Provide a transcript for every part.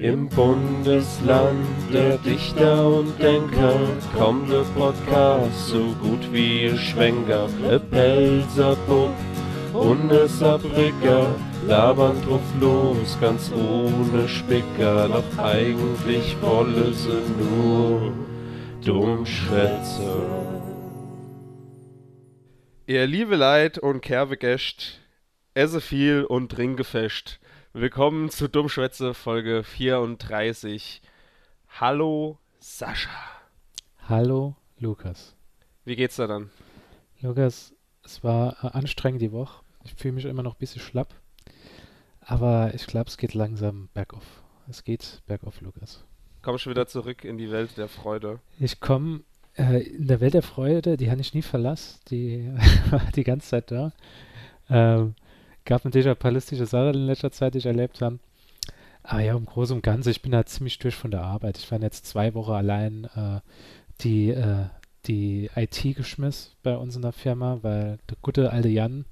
Im Bundesland der Dichter und Denker kommt der Podcast so gut wie ihr Schwenker. E Pelzer Bub und e labern drauf los, ganz ohne Spicker. Doch eigentlich wolle sie nur Dummschwätze. Ihr liebe Leid und Kerbe Gäst, esse viel und trinke fest. Willkommen zu Dummschwätze Folge 34. Hallo Sascha. Hallo Lukas. Wie geht's da dann? Lukas, es war äh, anstrengend die Woche. Ich fühle mich immer noch ein bisschen schlapp. Aber ich glaube, es geht langsam bergauf. Es geht bergauf, Lukas. Komm schon wieder zurück in die Welt der Freude. Ich komme äh, in der Welt der Freude, die habe ich nie verlassen. Die war die ganze Zeit da. Ähm, gab natürlich auch pallistische Sachen in letzter Zeit, die ich erlebt habe. Aber ja, im Großen und Ganzen, ich bin da ziemlich durch von der Arbeit. Ich war jetzt zwei Wochen allein äh, die, äh, die IT geschmissen bei uns in der Firma, weil der gute alte Jan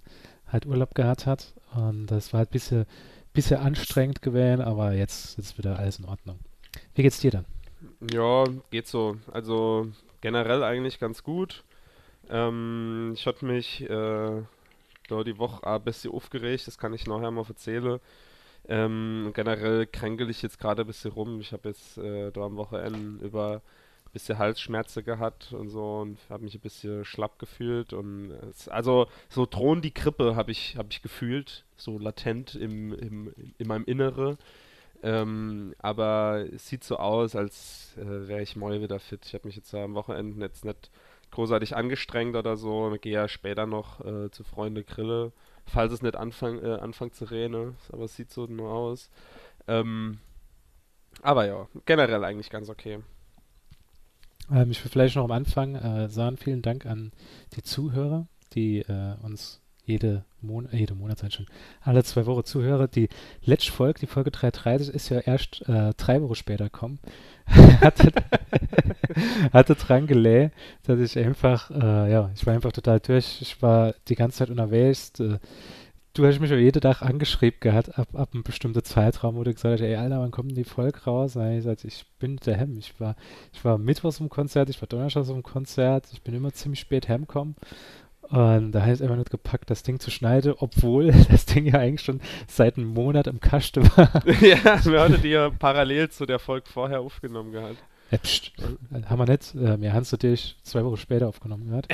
halt Urlaub gehabt hat. Und das war halt ein bisschen, bisschen anstrengend gewesen, aber jetzt ist wieder alles in Ordnung. Wie geht's dir dann? Ja, geht so. Also generell eigentlich ganz gut. Ähm, ich hatte mich äh, da die Woche ein bisschen aufgeregt, das kann ich nachher mal erzählen. Ähm, generell kränkel ich jetzt gerade ein bisschen rum. Ich habe jetzt äh, da am Wochenende über ein bisschen Halsschmerzen gehabt und so und habe mich ein bisschen schlapp gefühlt und es, also so drohen die Grippe habe ich habe ich gefühlt, so latent im, im in meinem Innere. Ähm, aber es sieht so aus, als äh, wäre ich morgen wieder fit. Ich habe mich jetzt am Wochenende jetzt nicht großartig angestrengt oder so. Ich gehe ja später noch äh, zu Freunde Grille, falls es nicht anfang, äh, anfängt zu reden. Aber es sieht so nur aus. Ähm, aber ja, generell eigentlich ganz okay. Ähm, ich will vielleicht noch am Anfang äh, sagen, vielen Dank an die Zuhörer, die äh, uns jede, Mon jede Monat schon, alle zwei Wochen zuhören. Die letzte Folge, die Folge 330, ist ja erst äh, drei Wochen später gekommen. hatte, hatte dran gelegt, dass ich einfach, äh, ja, ich war einfach total durch. Ich war die ganze Zeit unterwegs. Äh, du hast mich auch jeden Tag angeschrieben gehabt, ab, ab einem bestimmten Zeitraum, wo du gesagt hast, ey, Alter, wann kommt denn die Folge raus? Und ich gesagt, ich bin der Hem. Ich war, ich war mittwochs im Konzert, ich war donnerstags im Konzert, ich bin immer ziemlich spät heimgekommen. Und da heißt einfach nicht gepackt, das Ding zu schneiden, obwohl das Ding ja eigentlich schon seit einem Monat im Kasten war. ja, wir hatten die ja parallel zu der Folge vorher aufgenommen gehabt. Ja, pst, haben wir nicht. Äh, wir haben es natürlich zwei Wochen später aufgenommen gehabt.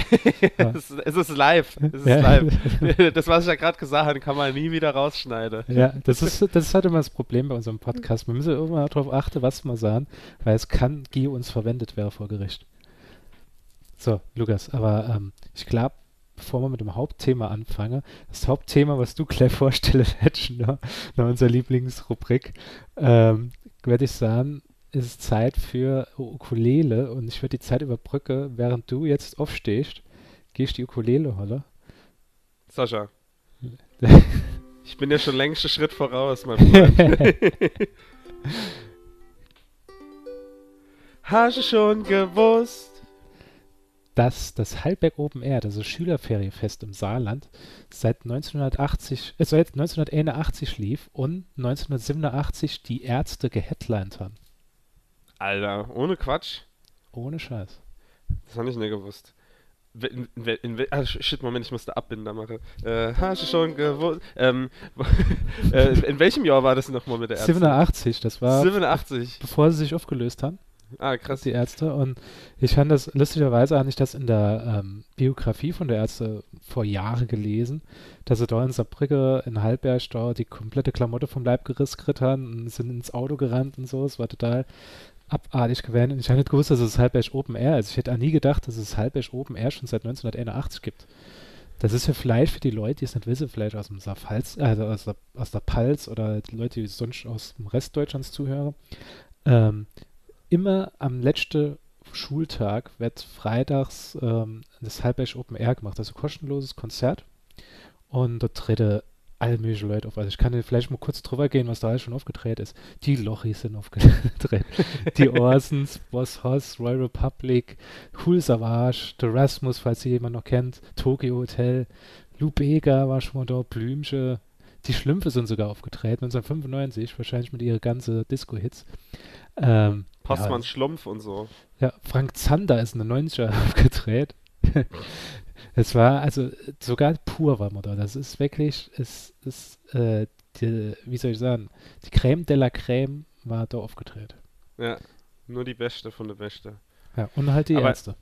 es, es, ist live. Es ist ja. live. Das, was ich ja gerade gesagt habe, kann man nie wieder rausschneiden. Ja, das ist, das ist halt immer das Problem bei unserem Podcast. Wir müssen irgendwann darauf achten, was wir sagen, weil es kann gegen uns verwendet werden vor Gericht. So, Lukas, aber ähm, ich glaube, bevor wir mit dem Hauptthema anfangen, das Hauptthema, was du gleich vorstellst, hättest, ne? nach unserer Lieblingsrubrik, ähm, werde ich sagen, ist Zeit für Ukulele und ich würde die Zeit überbrücken, während du jetzt aufstehst, gehst die Ukulele holen. Sascha. ich bin ja schon längst einen Schritt voraus, mein Freund. Hast du schon gewusst? Dass das Halberg Open Air, das Schülerferienfest im Saarland, seit 1980, äh, seit 1981 lief und 1987 die Ärzte geheadlined haben. Alter, ohne Quatsch. Ohne Scheiß. Das habe ich nicht gewusst. In, in, in, ah, shit, Moment, ich musste Abbinder machen. Äh, hast du schon gewusst? Ähm, äh, in welchem Jahr war das nochmal mit der Ärzte? 87, das war 87. bevor sie sich aufgelöst haben. Ah, krass. Die Ärzte. Und ich fand das lustigerweise eigentlich das in der ähm, Biografie von der Ärzte vor Jahren gelesen, dass sie da in Saarbrücke in Halberg da die komplette Klamotte vom Leib gerissen haben und sind ins Auto gerannt und so. Es war total abartig gewesen. Und ich habe nicht gewusst, dass es Halberg Open Air ist. Ich hätte auch nie gedacht, dass es Halberg Open Air schon seit 1981 gibt. Das ist ja vielleicht für die Leute, die es nicht wissen, vielleicht aus dem Saarpfalz, also aus der, aus der Pals oder die Leute, die sonst aus dem Rest Deutschlands zuhören. Ähm, immer am letzten Schultag wird freitags ähm, das Halberg Open Air gemacht, also kostenloses Konzert. Und dort treten alle möglichen Leute auf. Also ich kann vielleicht mal kurz drüber gehen, was da alles schon aufgedreht ist. Die Lochis sind aufgedreht. die Orsons, Boss Hoss, Royal Republic, Cool Savage, The Rasmus, falls sie jemand noch kennt, Tokyo Hotel, Lou Bega war schon mal da, Blümchen, Die Schlümpfe sind sogar aufgetreten, 1995, wahrscheinlich mit ihren ganzen Disco-Hits. Ähm, Postmann ja, Schlumpf und so. Ja, Frank Zander ist in den 90er aufgetreten. es war, also sogar pur war man da. Das ist wirklich, es ist, äh, die, wie soll ich sagen, die Creme de la Creme war da aufgetreten. Ja, nur die Beste von der Beste. Ja, und halt die Aber- Ärzte.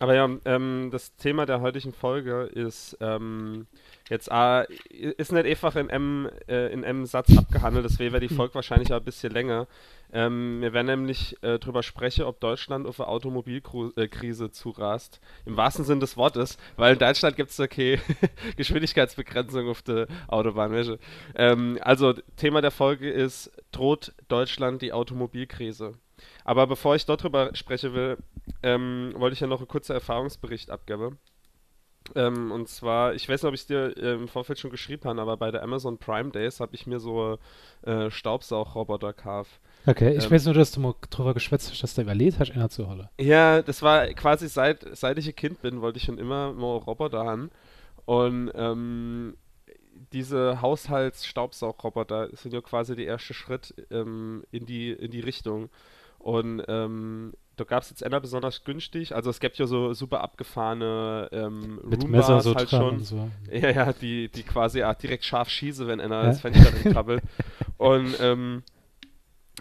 Aber ja, ähm, das Thema der heutigen Folge ist ähm, jetzt äh, ist nicht einfach in einem äh, in einem Satz abgehandelt, deswegen wäre die Folge wahrscheinlich auch ein bisschen länger. Ähm, wir werden nämlich äh, drüber sprechen, ob Deutschland auf eine Automobilkrise zurast. Im wahrsten Sinne des Wortes, weil in Deutschland gibt es okay Geschwindigkeitsbegrenzung auf der Autobahn. Ähm, also, Thema der Folge ist, droht Deutschland die Automobilkrise? Aber bevor ich dort drüber sprechen will, ähm, wollte ich ja noch einen kurzen Erfahrungsbericht abgeben. Ähm, und zwar, ich weiß nicht, ob ich es dir äh, im Vorfeld schon geschrieben habe, aber bei der Amazon Prime Days habe ich mir so äh, Staubsaugroboter gekauft. Okay, ich ähm, weiß nur, dass du mal drüber geschwätzt hast, dass du überlegt hast, einer zu holen. Ja, das war quasi seit, seit ich ein Kind bin, wollte ich schon immer mal Roboter haben. Und ähm, diese Haushaltsstaubsaugroboter sind ja quasi der erste Schritt ähm, in die, in die Richtung. Und ähm, da gab es jetzt einer besonders günstig. Also es gibt ja so super abgefahrene ähm, Mit Roombas Messer so halt schon. so. Ja, ja, die, die quasi auch direkt scharf schieße, wenn einer Ja. das Fenster krabbelt. Und ähm,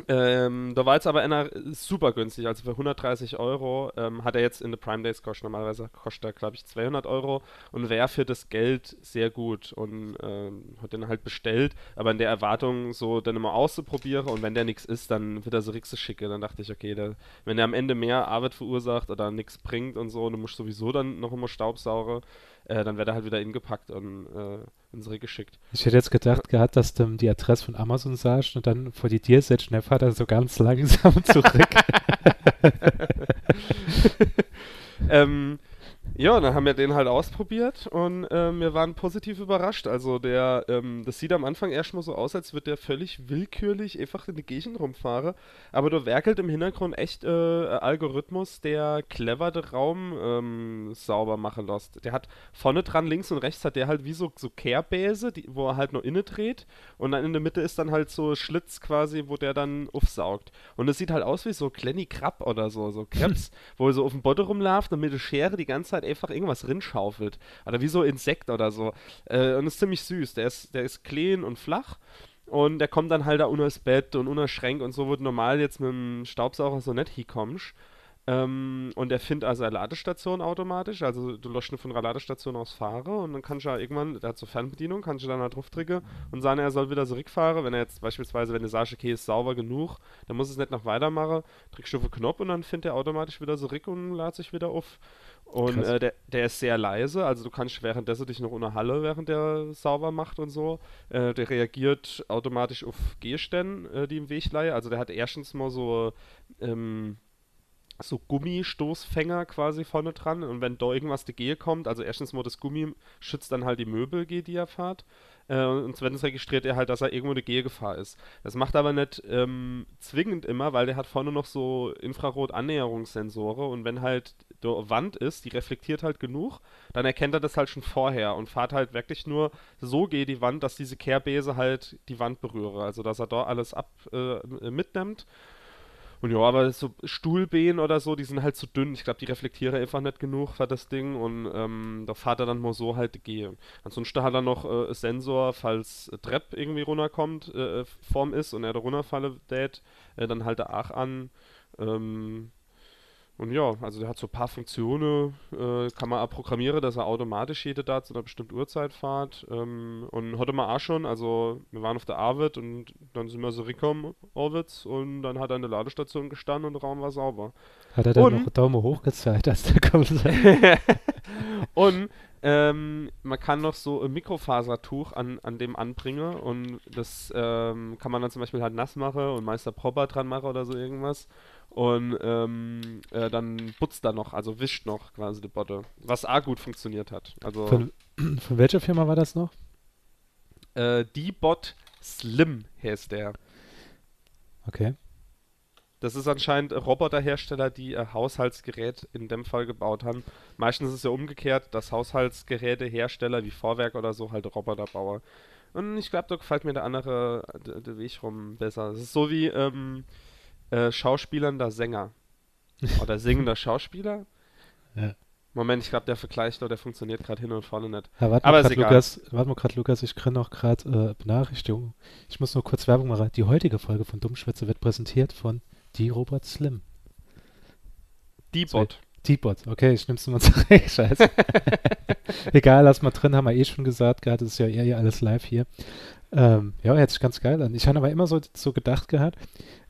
ähm, da war jetzt aber einer super günstig, also für 130 Euro ähm, hat er jetzt in The Prime Days kostet. Normalerweise kostet er, glaube ich, 200 Euro und wäre für das Geld sehr gut und ähm, hat den halt bestellt, aber in der Erwartung, so dann immer auszuprobieren und wenn der nichts ist, dann wird er so Rixe schicke. Dann dachte ich, okay, der, wenn der am Ende mehr Arbeit verursacht oder nichts bringt und so du musst sowieso dann noch immer Staubsaugen, äh, dann wäre er halt wieder ingepackt und äh, ins Rig geschickt. Ich hätte jetzt gedacht gehabt, dass du die Adresse von Amazon sagst und dann vor die Tür setzt der Vater so ganz langsam zurück. ähm, ja, dann haben wir den halt ausprobiert und ähm, wir waren positiv überrascht. Also der, ähm, das sieht am Anfang erstmal so aus, als würde der völlig willkürlich einfach in die Gegend rumfahren. Aber da werkelt im Hintergrund echt äh, ein Algorithmus, der clever den Raum ähm, sauber machen lässt. Der hat vorne dran, links und rechts hat der halt wie so, so Kehrbäse, die, wo er halt nur inne dreht. Und dann in der Mitte ist dann halt so Schlitz quasi, wo der dann aufsaugt. Und es sieht halt aus wie so Klenny Krab oder so, so Krebs, wo er so auf dem Boden rumläuft und mit der Schere die ganze Zeit einfach irgendwas rinschaufelt. Oder wie so Insekt oder so. Äh, und ist ziemlich süß. Der ist, der ist clean und flach. Und der kommt dann halt da unter Bett und unter Schränk und so, du normal jetzt mit dem Staubsauger so nicht hinkommst. Ähm, und er findet also eine Ladestation automatisch. Also du ihn von einer Ladestation aus fahren und dann kannst du ja irgendwann, der hat so Fernbedienung, kannst du dann halt drauf drücken und sagen, er soll wieder zurückfahren. Wenn er jetzt beispielsweise, wenn du sagst, okay, ist sauber genug, dann muss es nicht noch weitermachen, drückst du auf den Knopf und dann findet er automatisch wieder zurück und lädt sich wieder auf. Und äh, der, der ist sehr leise, also du kannst währenddessen dich noch unter Halle, während der sauber macht und so. Äh, der reagiert automatisch auf Gehstände, äh, die im Weg liegen. Also der hat erstens mal so ähm, so Gummistoßfänger quasi vorne dran und wenn da irgendwas dagegen kommt, also erstens mal das Gummi schützt dann halt die Möbel, die er fährt äh, und zweitens registriert er halt, dass er irgendwo eine Gehgefahr ist. Das macht aber nicht ähm, zwingend immer, weil der hat vorne noch so Infrarot-Annäherungssensoren und wenn halt Wand ist, die reflektiert halt genug, dann erkennt er das halt schon vorher und fährt halt wirklich nur so gegen die Wand, dass diese Kehrbese halt die Wand berühre, also dass er da alles ab äh, mitnimmt und ja, aber so Stuhlbehen oder so, die sind halt zu dünn. Ich glaube, die reflektieren einfach nicht genug für das Ding und ähm, da fährt er dann mal so halt gehen. Ansonsten hat er noch äh, Sensor, falls äh, Trepp irgendwie runterkommt, äh, Form ist und er da runterfalle äh, dann halt er auch an. Ähm, und ja, also der hat so ein paar Funktionen, äh, kann man auch programmieren, dass er automatisch jede da zu einer bestimmten Uhrzeit fährt. Ähm, und heute mal auch schon, also wir waren auf der Arbeit und dann sind wir so gekommen, Orwitz, und dann hat er in der Ladestation gestanden und der Raum war sauber. Hat er dann Und- noch Daumen hoch gezeigt, als der kommt? und ähm, man kann noch so ein Mikrofasertuch an, an dem anbringen und das ähm, kann man dann zum Beispiel halt nass machen und Meister Propper dran machen oder so irgendwas. Und ähm, äh, dann putzt er noch, also wischt noch quasi die Botte. Was auch gut funktioniert hat. Also Von, von welcher Firma war das noch? äh, D-Bot Slim heißt der. Okay. Das ist anscheinend ein Roboterhersteller, die ein Haushaltsgerät in dem Fall gebaut haben. Meistens ist es ja umgekehrt, dass Haushaltsgerätehersteller wie Vorwerk oder so halt Roboter bauen. Und ich glaube, da gefällt mir der andere, der, der Weg rum besser. Es ist so wie ähm, äh, schauspielernder Sänger. Oder singender Schauspieler. Ja. Moment, ich glaube, der Vergleich, der funktioniert gerade hin und vorne nicht. Ja, warte Aber mal grad. Lukas, warte mal gerade, Lukas, ich kriege noch gerade äh, Benachrichtigung. Ich muss nur kurz Werbung machen. Die heutige Folge von Dummschwätze wird präsentiert von die Robert Slim. Die Bot. T-Bot, okay, ich nehm's mal zurück, scheiße. Egal, lass mal drin, haben wir eh schon gesagt, gerade ist ja eher alles live hier. Ähm, ja, hört sich ganz geil an. Ich habe aber immer so, so gedacht gehabt,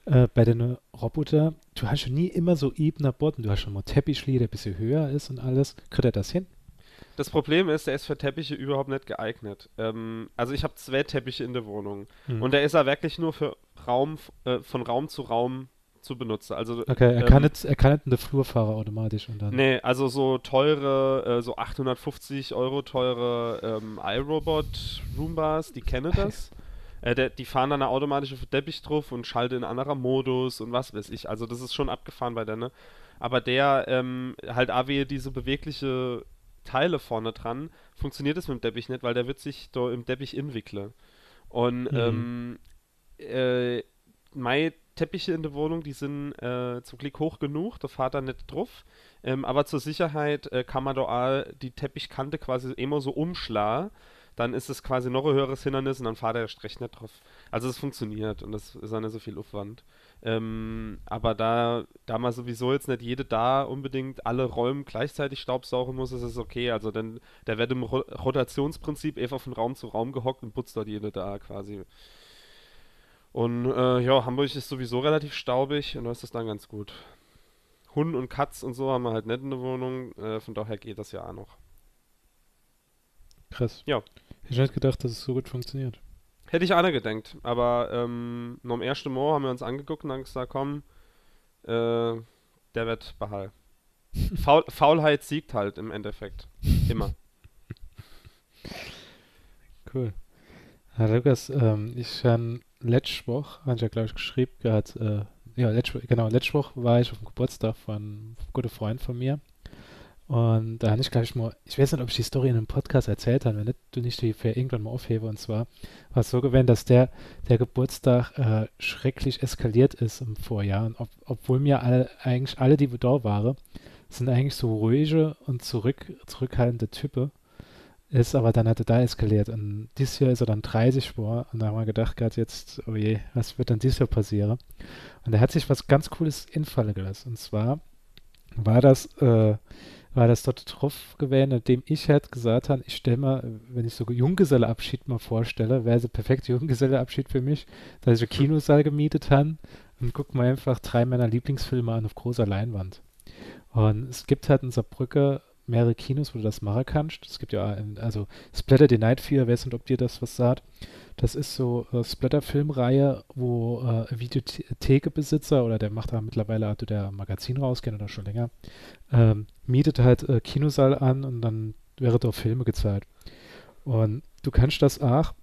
äh, bei den Roboter, du hast schon nie immer so ebener Boden, du hast schon mal Teppichli, der ein bisschen höher ist und alles. Kriegt er das hin? Das Problem ist, der ist für Teppiche überhaupt nicht geeignet. Ähm, also ich habe zwei Teppiche in der Wohnung. Hm. Und der ist ja wirklich nur für Raum, äh, von Raum zu Raum zu benutzen. Also, okay, er ähm, kann nicht, er kann nicht in der Flur fahren automatisch und dann. Nee, also so teure, äh, so 850 Euro teure ähm, iRobot Roombas, die kennen das. Äh, der, die fahren dann eine automatische Teppich drauf und schalten in anderer Modus und was weiß ich. Also das ist schon abgefahren bei der, ne? Aber der ähm, halt AW diese bewegliche Teile vorne dran, funktioniert es mit dem Teppich nicht, weil der wird sich da im Teppich inwickle. Und Mhm. ähm, äh, meine Teppiche in der Wohnung, die sind äh, zum Glück hoch genug, da fahrt er nicht drauf. Ähm, aber zur Sicherheit äh, kann man da auch die Teppichkante quasi immer so umschlagen. Dann ist es quasi noch ein höheres Hindernis und dann fahrt er recht nicht drauf. Also es funktioniert und das ist auch nicht so viel Aufwand. Ähm, aber da, da man sowieso jetzt nicht jede da unbedingt alle Räume gleichzeitig staubsaugen muss, ist es okay. Also denn der wird im Ro Rotationsprinzip einfach von Raum zu Raum gehockt und putzt dort jede da quasi. Und äh, ja, Hamburg ist sowieso relativ staubig und da ist das dann ganz gut. Hund und Katz und so haben wir halt nicht in der Wohnung, äh, von daher geht das ja auch noch. Krass. Ja. Ich hätte nicht gedacht, dass es so gut funktioniert. Hätte ich alle gedenkt, aber ähm, noch am ersten Mal haben wir uns angeguckt und dann gesagt, komm, äh, der wird behalten. Faul Faulheit siegt halt im Endeffekt. Immer. Cool. Herr Lukas, ähm, ich habe letzte Woche, habe ich ja glaube ich geschrieben, gehabt, äh, ja, letzte, genau, letzte Woche war ich auf dem Geburtstag von einem guten Freund von mir. Und da habe ich, glaube ich, mal, ich weiß nicht, ob ich die Story in einem Podcast erzählt habe, wenn nicht, du nicht die für irgendwann mal aufhebe. Und zwar war es so gewesen, dass der, der Geburtstag äh, schrecklich eskaliert ist im Vorjahr. Und ob, obwohl mir alle, eigentlich alle, die da waren, sind eigentlich so ruhige und zurück, zurückhaltende Typen. Ist aber dann hat er da eskaliert. Und dieses Jahr ist er dann 30 geworden. Und da haben wir gedacht, gerade jetzt, oh je, was wird dann dieses Jahr passieren? Und er hat sich was ganz Cooles infallen gelassen. Und zwar war das, äh, war das dort drauf gewesen, indem ich halt gesagt habe, ich stelle mal, wenn ich so Junggeselleabschied mal vorstelle, wäre der perfekte Junggeselleabschied für mich, dass ich einen Kinosaal gemietet habe und guck mal einfach drei meiner Lieblingsfilme an auf großer Leinwand. Und es gibt halt in Saarbrücke mehrere Kinos, wo du das machen kannst. Es gibt ja, ein- also Splatter the Night Fear, weiß nicht, ob dir das was sagt. Das ist so äh, Splatter-Filmreihe, wo äh, Videothekebesitzer oder der macht da mittlerweile, hat der Magazin rausgehen oder schon länger, ähm, mietet halt äh, Kinosaal an und dann wäre dort Filme gezeigt. Und du kannst das auch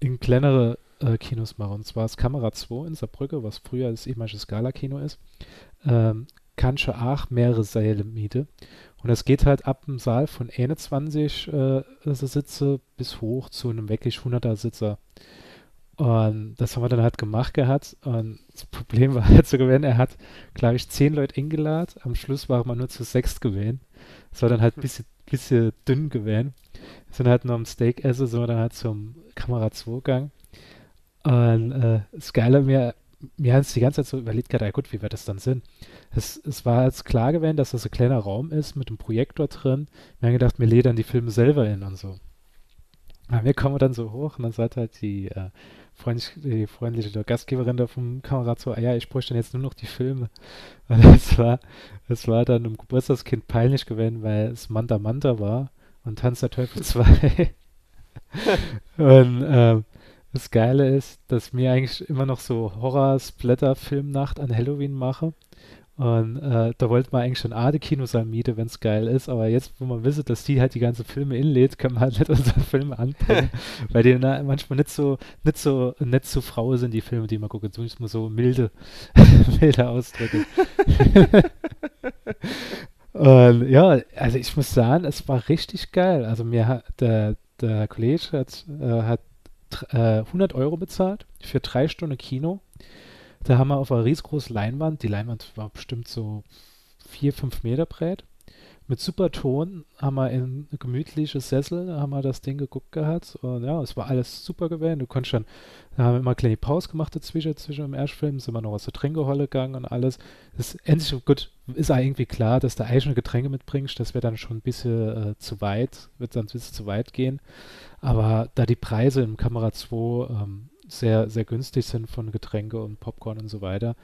in kleinere äh, Kinos machen. Und zwar ist Kamera 2 in Saarbrücke, was früher das ehemalige Scala-Kino ist. Ähm, kannst du auch mehrere Säle mieten. Und es geht halt ab dem Saal von 21 äh, Sitze bis hoch zu einem wirklich 100er Sitzer. Und das haben wir dann halt gemacht gehabt. Und das Problem war halt so gewesen, er hat, glaube ich, zehn Leute eingeladen. Am Schluss waren wir nur zu sechs gewesen. Es war dann halt ein bisschen, bisschen dünn gewesen. Wir sind halt noch am Steak essen, sind wir dann halt zum Kamera 2 gegangen. Und äh, das Geile, mir, mir hat es die ganze Zeit so überlegt, gehabt, ja gut, wie wird das dann Sinn? Es, es war jetzt klar gewesen, dass das ein kleiner Raum ist mit einem Projektor drin. Wir haben gedacht, wir ledern die Filme selber in und so. Aber wir kommen dann so hoch und dann sagt halt die, äh, freundlich, die freundliche Gastgeberin da vom Kamera so, ah ja, ich bräuchte dann jetzt nur noch die Filme. Und es war, es war dann um Geburtstagskind peinlich gewesen, weil es Manta Manta war und Tanz der Teufel 2. und ähm, das Geile ist, dass mir eigentlich immer noch so Horror-Splatter-Filmnacht an Halloween mache. Und äh, da wollte man eigentlich schon A, die Kinosaal miete, wenn es geil ist. Aber jetzt, wo man wisst, dass die halt die ganzen Filme inlädt, können wir halt nicht unsere Filme anbringen. weil die na, manchmal nicht so, nicht so nett zu Frau sind, die Filme, die man guckt. Ist man so milde, milde Ausdrücke. Und ja, also ich muss sagen, es war richtig geil. Also mir hat der, der Kollege hat, äh, hat äh, 100 Euro bezahlt für drei Stunden Kino. Da haben wir auf einer riesengroßen Leinwand, die Leinwand war bestimmt so vier, fünf Meter breit, mit super Ton haben wir in gemütliche Sessel, haben wir das Ding geguckt gehabt und ja, es war alles super gewesen. Du konntest dann, da haben wir immer eine kleine Pause gemacht dazwischen, zwischen dem Erstfilm, sind wir noch was zu Trinkeholle gegangen und alles. Das ist endlich, gut, ist auch irgendwie klar, dass du eigene Getränke mitbringst, das wäre dann schon ein bisschen äh, zu weit, wird dann ein bisschen zu weit gehen. Aber da die Preise im Kamera 2 ähm, sehr, sehr günstig sind von Getränke und Popcorn und so weiter,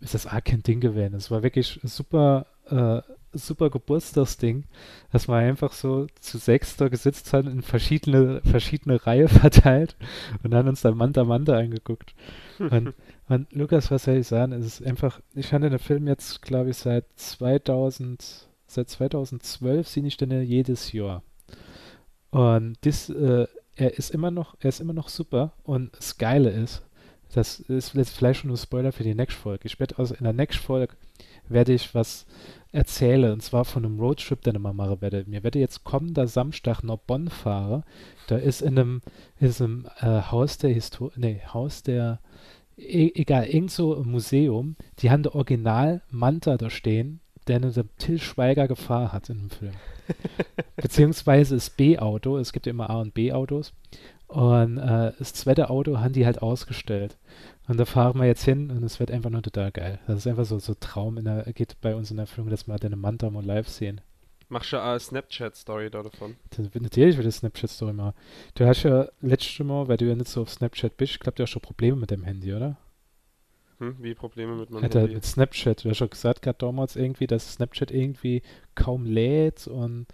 ist das auch kein Ding gewesen. Es war wirklich super, äh, super Geburtstagsding, dass man einfach so zu sechs da gesitzt hat, in verschiedene, verschiedene Reihe verteilt und dann uns da Manta Manta angeguckt. und, und Lukas, was soll ich sagen, es ist einfach, ich fand den Film jetzt, glaube ich, seit 2000, seit 2012 sehe ich den jedes Jahr. Und das, äh, er ist immer noch, er ist immer noch super und das Geile ist, das ist jetzt vielleicht schon ein Spoiler für die nächste Folge. Ich werde also in der nächsten Folge werde ich was erzählen, und zwar von einem Roadtrip, den ich mal machen werde. Mir werde jetzt kommender Samstag nach Bonn fahren. Da ist in einem, ist im äh, Haus der Historie, nee, Haus der, e egal, irgend so ein Museum, die haben der Original Manta da stehen, der eine Till Schweiger Gefahr hat in dem Film. Beziehungsweise das B-Auto, es gibt ja immer A- und B-Autos. Und äh, das zweite Auto haben die halt ausgestellt. Und da fahren wir jetzt hin und es wird einfach nur total geil. Das ist einfach so so Traum in der, geht bei uns in Erfüllung, dass wir den Manta mal live sehen. Machst du eine Snapchat-Story da davon? Das, natürlich wird das Snapchat-Story machen. Du hast ja letztes Mal, weil du ja nicht so auf Snapchat bist, ich glaube, du hast schon Probleme mit dem Handy, oder? Hm, wie Probleme mit meinem Alter, Handy? mit Snapchat. Du hast schon gesagt gerade damals irgendwie, dass Snapchat irgendwie kaum lädt und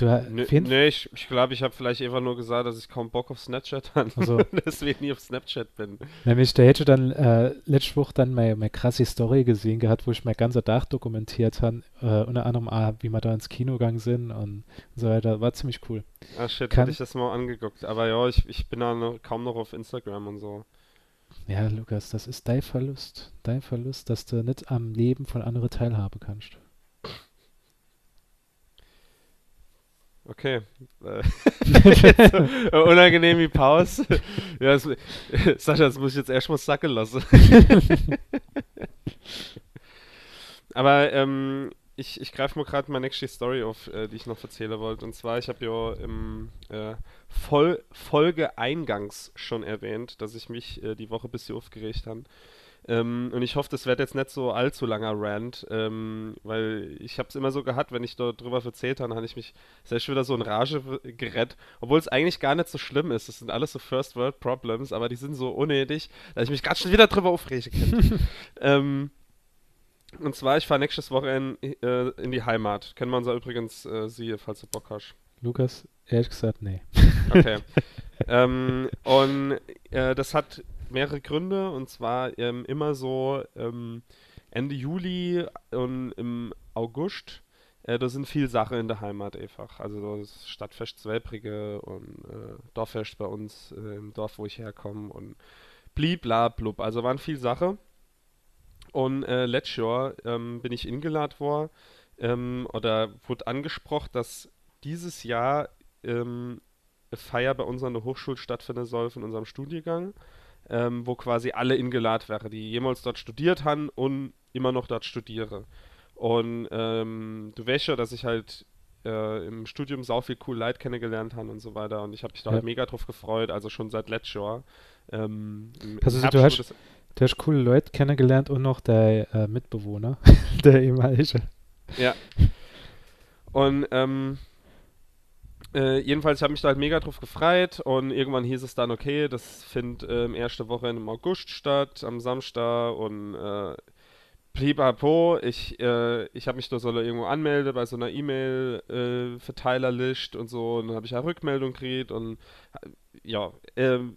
du Nö, nee, ich, ich glaube, ich habe vielleicht einfach nur gesagt, dass ich kaum Bock auf Snapchat habe Also- deswegen nie auf Snapchat bin. Nämlich, da hätte dann äh, letzte Woche dann meine, meine krasse Story gesehen gehabt, wo ich mein ganzer Tag dokumentiert habe, äh, unter anderem ah, wie wir da ins Kino gegangen sind und so weiter. War ziemlich cool. Ah shit, Kann- hätte ich das mal angeguckt. Aber ja, ich, ich bin da noch, kaum noch auf Instagram und so. Ja, Lukas, das ist dein Verlust. Dein Verlust, dass du nicht am Leben von anderen teilhaben kannst. Okay. Äh, jetzt äh, unangenehm wie Pause. ja, das, Sascha, das muss ich jetzt erstmal sacken lassen. Aber ähm, ich, ich greife mal gerade meine nächste Story auf, äh, die ich noch erzählen wollte. Und zwar, ich habe ja im äh, Voll Folge eingangs schon erwähnt, dass ich mich äh, die Woche ein bisschen aufgeregt habe. Ähm, und ich hoffe, das wird jetzt nicht so allzu langer Rant, ähm, weil ich habe es immer so gehabt, wenn ich dort drüber erzählt habe, habe ich mich selbst wieder so in Rage gerettet, obwohl es eigentlich gar nicht so schlimm ist. Das sind alles so First World Problems, aber die sind so unnötig, dass ich mich ganz schnell wieder drüber aufregen kann. ähm, und zwar, ich fahre nächstes Wochenende äh, in die Heimat. Kennen wir uns ja übrigens, äh, sie, falls du Bock hast. Lukas, ehrlich gesagt, nee. Okay. ähm, und äh, das hat mehrere Gründe und zwar ähm, immer so ähm, Ende Juli und im August. Äh, da sind viel Sachen in der Heimat einfach. Also das Stadtfest Zwelbrige und äh, Dorffest bei uns äh, im Dorf, wo ich herkomme und blibla blub. Also waren viel Sache. Und äh, letztes Jahr ähm, bin ich eingeladen worden ähm, oder wurde angesprochen, dass dieses Jahr ähm, eine Feier bei uns an der Hochschule stattfinden soll von unserem Studiengang, ähm, wo quasi alle eingeladen wären, die jemals dort studiert haben und immer noch dort studiere. Und ähm, du weißt ja, dass ich halt äh, im Studium sau viel cool Leute kennengelernt habe und so weiter und ich habe mich da Ja. halt mega drauf gefreut, also schon seit letztes Jahr. Ähm, Also, du hast- Du hast coole Leute kennengelernt und noch der äh, Mitbewohner, der ehemalige. Ja. Und ähm, äh, jedenfalls, ich habe mich da halt mega drauf gefreut und irgendwann hieß es dann, okay, das findet ähm, erste Woche im August statt, am Samstag und äh, Pipapo, ich, äh, ich habe mich da soll irgendwo anmelden bei so einer E-Mail-Verteilerlist und so und dann habe ich eine Rückmeldung gekriegt und äh, ja, ähm,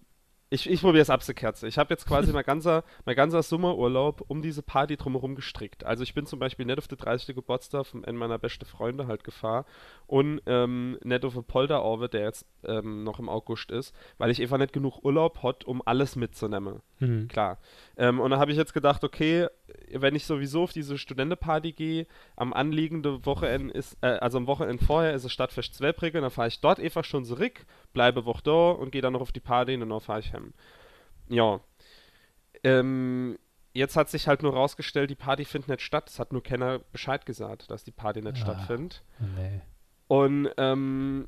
ich, ich probiere es abzukerzen. Ich habe jetzt quasi mein ganzer, mein ganzer Sommerurlaub um diese Party drumherum gestrickt. Also ich bin zum Beispiel nicht auf den 30. Geburtstag von einem meiner besten Freunde halt gefahren und ähm, nicht auf den Polterorbe, der jetzt ähm, noch im August ist, weil ich einfach nicht genug Urlaub hat, um alles mitzunehmen. Mhm. Klar. Ähm, und dann habe ich jetzt gedacht, okay, wenn ich sowieso auf diese Studentenparty gehe, am anliegenden Wochenende ist, äh, also am Wochenende vorher ist es Stadtfest Zwelbrigge, dann fahre ich dort einfach schon zurück, bleibe Woche da und gehe dann noch auf die Party und dann fahre ich heim. Ja. Ähm, jetzt hat sich halt nur rausgestellt, die Party findet nicht statt. Es hat nur keiner Bescheid gesagt, dass die Party nicht Ah. stattfindet. Nee. Und ähm,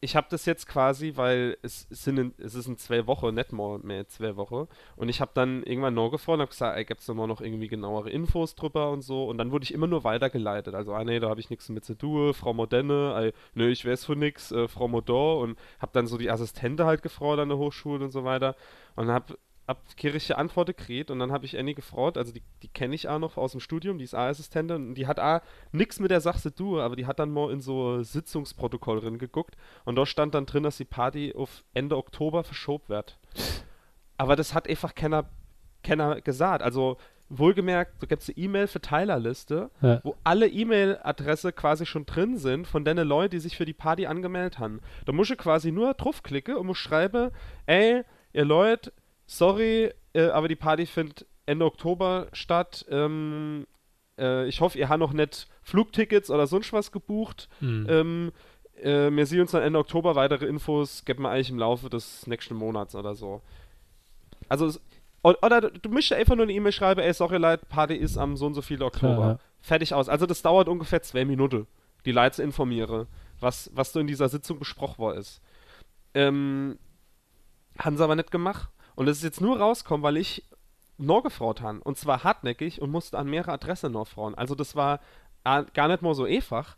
ich habe das jetzt quasi, weil es, es sind in, es ist in zwei Wochen, nicht mal mehr zwei Wochen. Und ich habe dann irgendwann nachgefragt und gesagt, ey, gibt's da mal noch irgendwie genauere Infos drüber und so. Und dann wurde ich immer nur weitergeleitet. Also, ah nee, da habe ich nichts mit zu tun. Frau Modenne, ey, nö, ich weiß von nix, äh, Frau Modor. Und habe dann so die Assistente halt gefragt an der Hochschule und so weiter. Und habe ab kirche Antworten gekriegt und dann habe ich Annie gefragt, also die, die kenne ich auch noch aus dem Studium, die ist auch Assistentin und die hat auch nix mit der Sache zu tun, aber die hat dann mal in so Sitzungsprotokoll drin geguckt und da stand dann drin, dass die Party auf Ende Oktober verschoben wird. Aber das hat einfach keiner, keiner gesagt. Also wohlgemerkt, da gibt es eine E-Mail-Verteilerliste, Ja. wo alle E-Mail-Adresse quasi schon drin sind von den Leuten, die sich für die Party angemeldet haben. Da musst du quasi nur draufklicken und musst schreiben, ey, ihr Leute, sorry, äh, aber die Party findet Ende Oktober statt. Ähm, äh, ich hoffe, ihr habt noch nicht Flugtickets oder sonst was gebucht. Hm. Ähm, äh, wir sehen uns dann Ende Oktober. Weitere Infos geben wir eigentlich im Laufe des nächsten Monats oder so. Also, oder du müsstest einfach nur eine E-Mail schreiben, ey, sorry Leute, Party ist am so und so viel Oktober. Klar, ja. Fertig aus. Also das dauert ungefähr zwei Minuten, die Leute zu informieren, was, was so in dieser Sitzung besprochen worden ist. Ähm, haben sie aber nicht gemacht. Und es ist jetzt nur rausgekommen, weil ich nachgefragt habe. Und zwar hartnäckig und musste an mehrere Adressen nachfragen. Also das war gar nicht mal so einfach.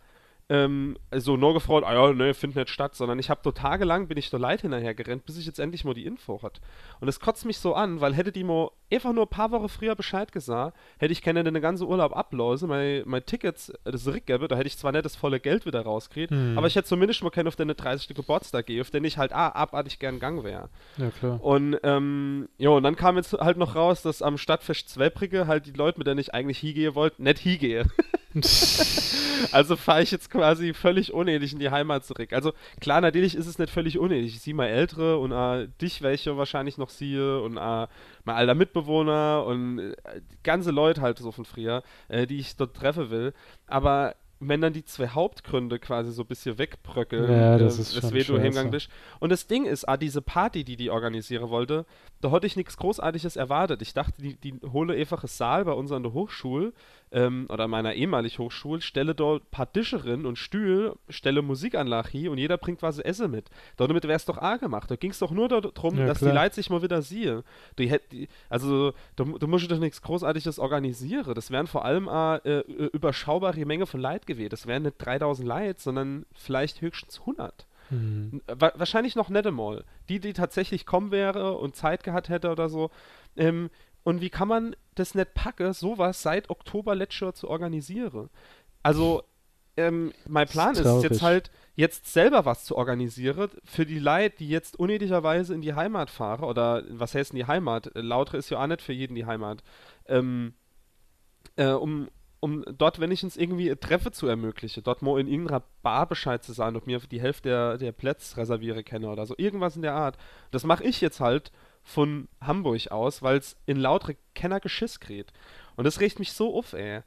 Ähm, so nur gefreut, ah ja, ne, findet nicht statt, sondern ich habe so tagelang bin ich da Leid hinterher gerannt, bis ich jetzt endlich mal die Info hat. Und es kotzt mich so an, weil hätte die mal einfach nur ein paar Wochen früher Bescheid gesagt, hätte ich keine den ganzen Urlaub ablöse, mein, mein Tickets, äh, das zurückgebe, da hätte ich zwar nicht das volle Geld wieder rausgekriegt, Hm. aber ich hätte zumindest mal keinen auf den 30. Geburtstag gehe, auf den ich halt ah, abartig gern gang wäre. Ja, klar. Und ähm, ja, und dann kam jetzt halt noch raus, dass am Stadtfest Zweibrige halt die Leute, mit denen ich eigentlich hingehe wollte, nicht hingehe. also fahre ich jetzt quasi völlig unnötig in die Heimat zurück. Also klar, natürlich ist es nicht völlig unnötig. Ich sehe mal Ältere und äh, dich welche wahrscheinlich noch sehe und äh, mein alter Mitbewohner und äh, ganze Leute halt so von früher, äh, die ich dort treffen will. Aber wenn dann die zwei Hauptgründe quasi so ein bisschen wegbröckeln, Ja, das äh, ist weswegen du hingegangen bist. Und das Ding ist, ah, diese Party, die die organisieren wollte, da hatte ich nichts Großartiges erwartet. Ich dachte, die, die hole einfach einen Saal bei uns an der Hochschule ähm, oder meiner ehemaligen Hochschule, stelle dort ein paar Tische rein und Stühle, stelle Musikanlage hier und jeder bringt was zu essen mit. Damit wäre es doch A gemacht. Da ging es doch nur darum, Ja, dass klar. die Leute sich mal wieder sehen. Die, hätt- die, also, da, da musst du doch nichts Großartiges organisieren. Das wären vor allem äh, äh, überschaubare Menge von Leid gewesen. Das wären nicht 3000 Leute, sondern vielleicht höchstens 100. Hm. Wa wahrscheinlich noch nicht einmal. Die, die tatsächlich kommen wäre und Zeit gehabt hätte oder so. Ähm, und wie kann man das nicht packen, sowas seit Oktober letztes Jahr zu organisieren? Also, ähm, mein Plan ist ist es jetzt halt, jetzt selber was zu organisieren für die Leute, die jetzt unnötigerweise in die Heimat fahren. Oder was heißt in die Heimat? Lautre ist ja auch nicht für jeden die Heimat. Ähm, äh, um, um dort wenigstens irgendwie ein Treffe zu ermöglichen, dort mal in irgendeiner Bar Bescheid zu sagen, ob mir die Hälfte der, der Plätze reserviere kenne oder so. Irgendwas in der Art. Das mache ich jetzt halt von Hamburg aus, weil es in Lautre keiner Geschiss kriegt. Und das regt mich so auf, ey.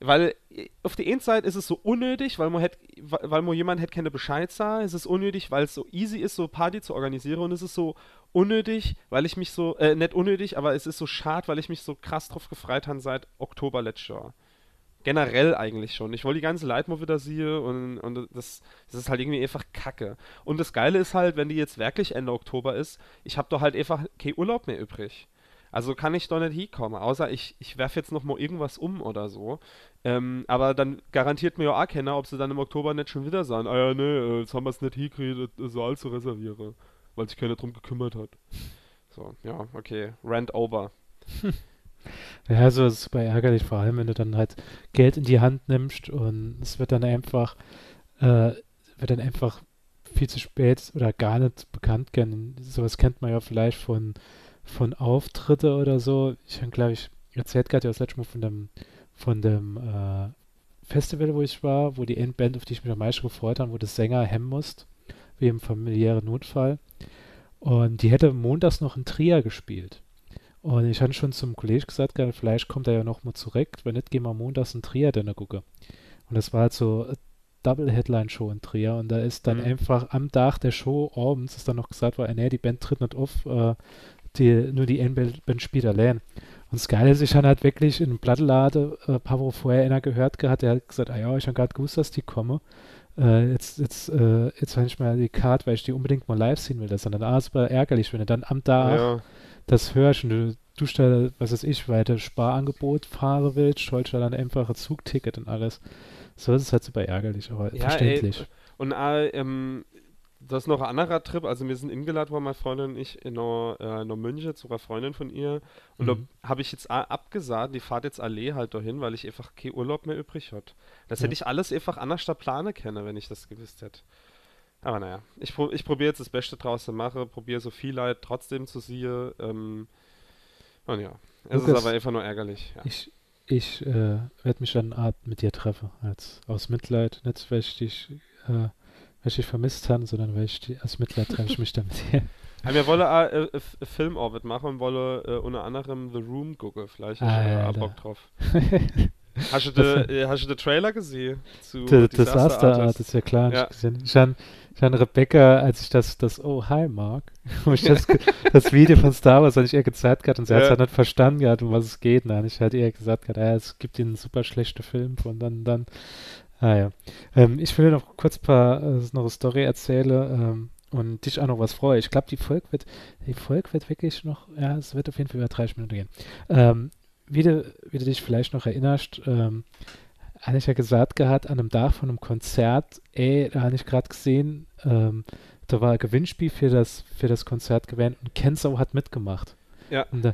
Weil äh, auf der einen Seite ist es so unnötig, weil man hätt, weil man jemand hätte keine Bescheid sah. Es ist unnötig, weil es so easy ist, so Party zu organisieren. Und es ist so unnötig, weil ich mich so, äh, nicht unnötig, aber es ist so schade, weil ich mich so krass drauf gefreut habe seit Oktober letztes Jahr. Generell eigentlich schon. Ich wollte die ganze Leute mal wieder sehen und, und das, das ist halt irgendwie einfach kacke. Und das Geile ist halt, wenn die jetzt wirklich Ende Oktober ist, ich habe doch halt einfach keinen Urlaub mehr übrig. Also kann ich doch nicht hinkommen, außer ich, ich werfe jetzt noch mal irgendwas um oder so. Ähm, aber dann garantiert mir ja auch keiner, ob sie dann im Oktober nicht schon wieder sagen, ah ja, nee, äh, jetzt haben wir es nicht hingekriegt, den Saal zu reservieren, weil sich keiner drum gekümmert hat. So, ja, okay, Rant over. Ja, es ist super ärgerlich, vor allem wenn du dann halt Geld in die Hand nimmst und es wird dann einfach, äh, wird dann einfach viel zu spät oder gar nicht bekannt gern. Sowas kennt man ja vielleicht von, von Auftritte oder so. Ich habe, glaube ich, erzählt gerade ja das letzte Mal von dem, von dem äh, Festival, wo ich war, wo die Endband, auf die ich mich am meisten gefreut habe, wo der Sänger hemmen musste, wie im familiären Notfall. Und die hätte montags noch in Trier gespielt. Und ich hatte schon zum Kollegen gesagt, gehabt, vielleicht kommt er ja noch mal zurück. Wenn nicht, gehen wir montags in Trier dann gucken. Und das war halt so Double-Headline-Show in Trier und da ist dann Mhm. einfach am Tag der Show abends ist dann noch gesagt worden, nee, die Band tritt nicht auf, äh, die, nur die Band spielt allein. Und das Geile ist, ich habe halt wirklich in einem Plattenladen äh, paar Wochen vorher einer gehört gehabt, der hat gesagt, ah ja, ich habe gerade gewusst, dass die kommen. Äh, jetzt jetzt, äh, jetzt habe ich mal die Karte, weil ich die unbedingt mal live sehen will. Das ist dann ah, super ärgerlich, wenn du dann am Tag Ja, das hörst und du, du stell, was weiß ich, weiter Sparangebot fahren willst, scholst du dann einfach ein Zugticket und alles. So ist es halt super ärgerlich, aber Ja, verständlich. ey, und äh, ähm, das ist noch ein anderer Trip. Also wir sind eingeladen worden, meine Freundin und ich, in einer, äh, in München zu einer Freundin von ihr. Und Mhm. da habe ich jetzt abgesagt, die fahrt jetzt alle halt dahin, weil ich einfach keinen Urlaub mehr übrig hatte. Das Ja. hätte ich alles einfach anders da plane können, wenn ich das gewusst hätte. Aber naja, ich, pro ich probiere jetzt das Beste draus zu machen, probiere so viel Leid trotzdem zu sehen. Ähm, und ja, es ist Lukas, aber einfach nur ärgerlich. Ja. Ich, ich äh, werde mich dann Art mit dir treffen, als aus Mitleid, nicht weil ich dich, äh, weil ich dich vermisst habe, sondern weil ich die, aus Mitleid treffe ich mich dann mit dir. Ja, wir wollen äh, äh, Filmorbit machen und wollen äh, unter anderem The Room gucken. Vielleicht da auch da. Bock drauf. Hast du den äh, hast du den Trailer gesehen? Zu D- Disaster Disaster Art Artist? ist ja klar. Ja. Ich, an Rebecca, als ich das, das Oh, hi Mark, wo ich das, das Video von Star Wars, hatte ich ihr gezeigt gehabt und sie hat es Ja. halt nicht verstanden gehabt, um was es geht. Und habe ich halt ihr gesagt gehabt, ah, es gibt ihnen einen super schlechten Film von dann, dann. Ah ja. Ähm, ich will noch kurz ein paar, äh, noch eine Story erzählen ähm, und dich auch noch was freue. Ich glaube, die Folge wird, die Folge wird wirklich noch, ja, es wird auf jeden Fall über 30 Minuten gehen. Ähm, wie, du, wie du dich vielleicht noch erinnerst, ähm, hatte ich ja gesagt gehabt, an einem Tag von einem Konzert, ey, da habe ich gerade gesehen, ähm, da war ein Gewinnspiel für das, für das Konzert gewählt und Kenzo hat mitgemacht. Ja. Und äh,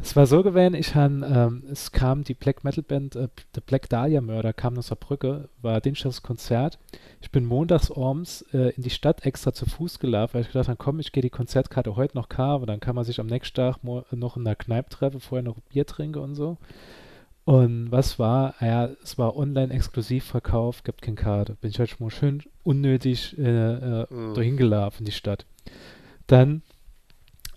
es war so gewesen, ich han, ähm, es kam die Black Metal Band, äh, The Black Dahlia Mörder kam aus Saarbrücke, war Dienstags Konzert. Ich bin montags abends äh, in die Stadt extra zu Fuß gelaufen, weil ich gedacht habe, komm, ich gehe die Konzertkarte heute noch kaufen, dann kann man sich am nächsten Tag noch in der Kneipe treffen, vorher noch Bier trinken und so. Und was war? Ah Ja, es war Online-Exklusivverkauf, gibt keine Karte. Bin ich halt schon mal schön unnötig äh, äh, Mhm. dahin gelaufen in die Stadt. Dann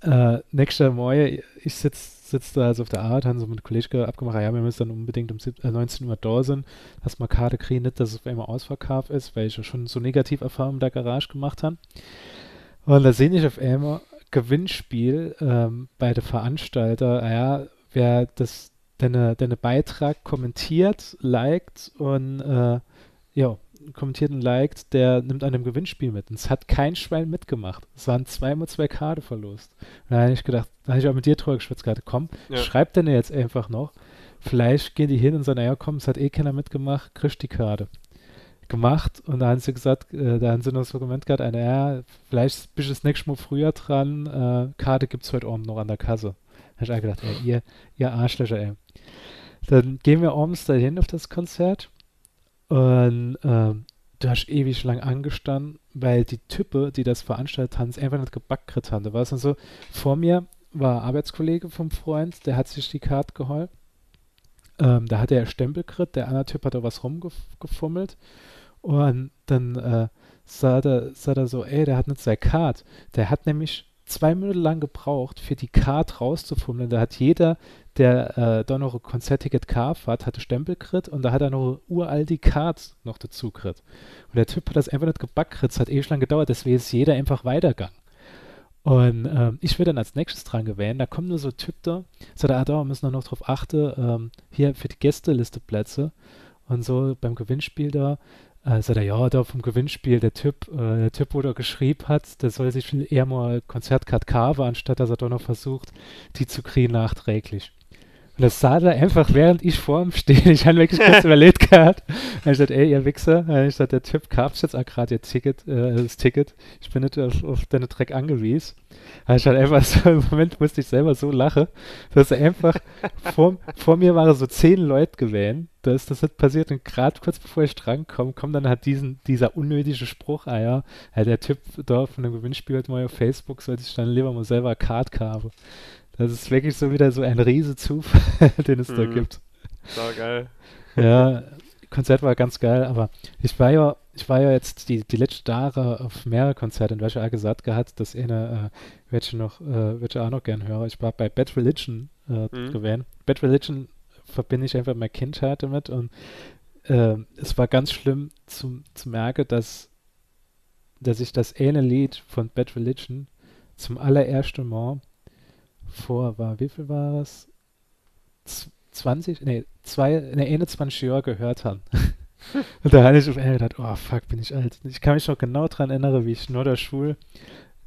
äh, nächster Morgen, ich sitze sitz da also auf der Arbeit, haben so mit Kollegen abgemacht, ja, wir müssen dann unbedingt um sieb- äh, 19 Uhr da sein, dass wir Karte kriegen, nicht, dass es auf einmal ausverkauft ist, weil ich ja schon so Negativerfahrungen in der Garage gemacht habe. Und da sehe ich auf einmal Gewinnspiel ähm, bei der Veranstalter, ah ja, wer das deine, deine Beitrag kommentiert, liked und äh, ja, kommentiert und liked, der nimmt an einem Gewinnspiel mit. Und es hat kein Schwein mitgemacht. Es waren zweimal zwei Karte verlost. Und da habe ich gedacht, da habe ich auch mit dir drüber geschwitzt gerade, komm, Ja. schreib denn jetzt einfach noch. Vielleicht gehen die hin und sagen, naja, komm, es hat eh keiner mitgemacht, kriegst die Karte. Gemacht und da haben sie gesagt, äh, da haben sie noch das Argument gehabt, einer, ja, vielleicht bist du das nächste Mal früher dran, äh, Karte gibt's heute Abend noch an der Kasse. Da habe ich auch gedacht, ey, ihr, ihr Arschlöcher, ey. Dann gehen wir abends dahin auf das Konzert und ähm, du hast ewig lang angestanden, weil die Typen, die das veranstaltet haben, es einfach nicht gebackt haben. Da war es dann so, vor mir war ein Arbeitskollege vom Freund, der hat sich die Karte geholt. Ähm, da hat er Stempel gekriegt, der andere Typ hat da was rumgefummelt. Und dann äh, sah der, sah der so, ey, der hat nicht seine Karte. Der hat nämlich zwei Minuten lang gebraucht, für die Karte rauszufummeln. Da hat jeder, der äh, da noch ein Konzertticket gekauft hat, hatte Stempel gekriegt und da hat er noch uralt die Karte noch dazu gekriegt. Und der Typ hat das einfach nicht gebackt gekriegt. Es hat ewig lang gedauert, deswegen ist jeder einfach weitergegangen. Und ähm, ich werde dann als nächstes dran gewählt. Da kommt nur so ein Typ da, sagt er, ah, da müssen wir noch drauf achten, ähm, hier für die Gästeliste Plätze und so beim Gewinnspiel da. Äh, sagt er, ja, da vom Gewinnspiel, der Typ, äh, der Typ, wo der geschrieben hat, der soll sich viel eher mal Konzertkarte kaufen, anstatt dass er doch noch versucht, die zu kriegen nachträglich. Und das sah da einfach, während ich vor ihm stehe. Ich habe wirklich kurz überlegt gehabt. Und ich gesagt, ey, ihr Wichser. Und ich gesagt, der Typ kauft jetzt auch gerade ihr Ticket, äh, das Ticket. Ich bin nicht auf, auf deine Dreck angewiesen. Und ich halt einfach so, im Moment musste ich selber so lachen, dass er einfach, vor, vor mir waren so zehn Leute gewesen. Da ist das nicht passiert. Und gerade kurz bevor ich drankomme, kommt dann halt diesen, dieser unnötige Spruch, ah ja, ja, der Typ da von dem Gewinnspiel halt mal auf Facebook sollte ich dann lieber mal selber eine Karte kaufen. Das ist wirklich so wieder so ein riese Zufall, den es da Mhm. gibt. War geil. Ja, Konzert war ganz geil, aber ich war ja, ich war ja jetzt die, die letzten Jahre auf mehrere Konzerte, und welche auch gesagt gehabt, dass eine, äh, welche noch, äh, welche auch noch gern höre. Ich war bei Bad Religion äh, Mhm. gewesen. Bad Religion verbinde ich einfach meine Kindheit damit und äh, es war ganz schlimm zu, zu merken, dass, dass ich das eine Lied von Bad Religion zum allerersten Mal vor, war, wie viel war es? 20, nee, zwei, nee, 21 Jahre gehört habe. Und da habe ich auf einmal gedacht, oh fuck, bin ich alt. Ich kann mich noch genau daran erinnern, wie ich nur der Schule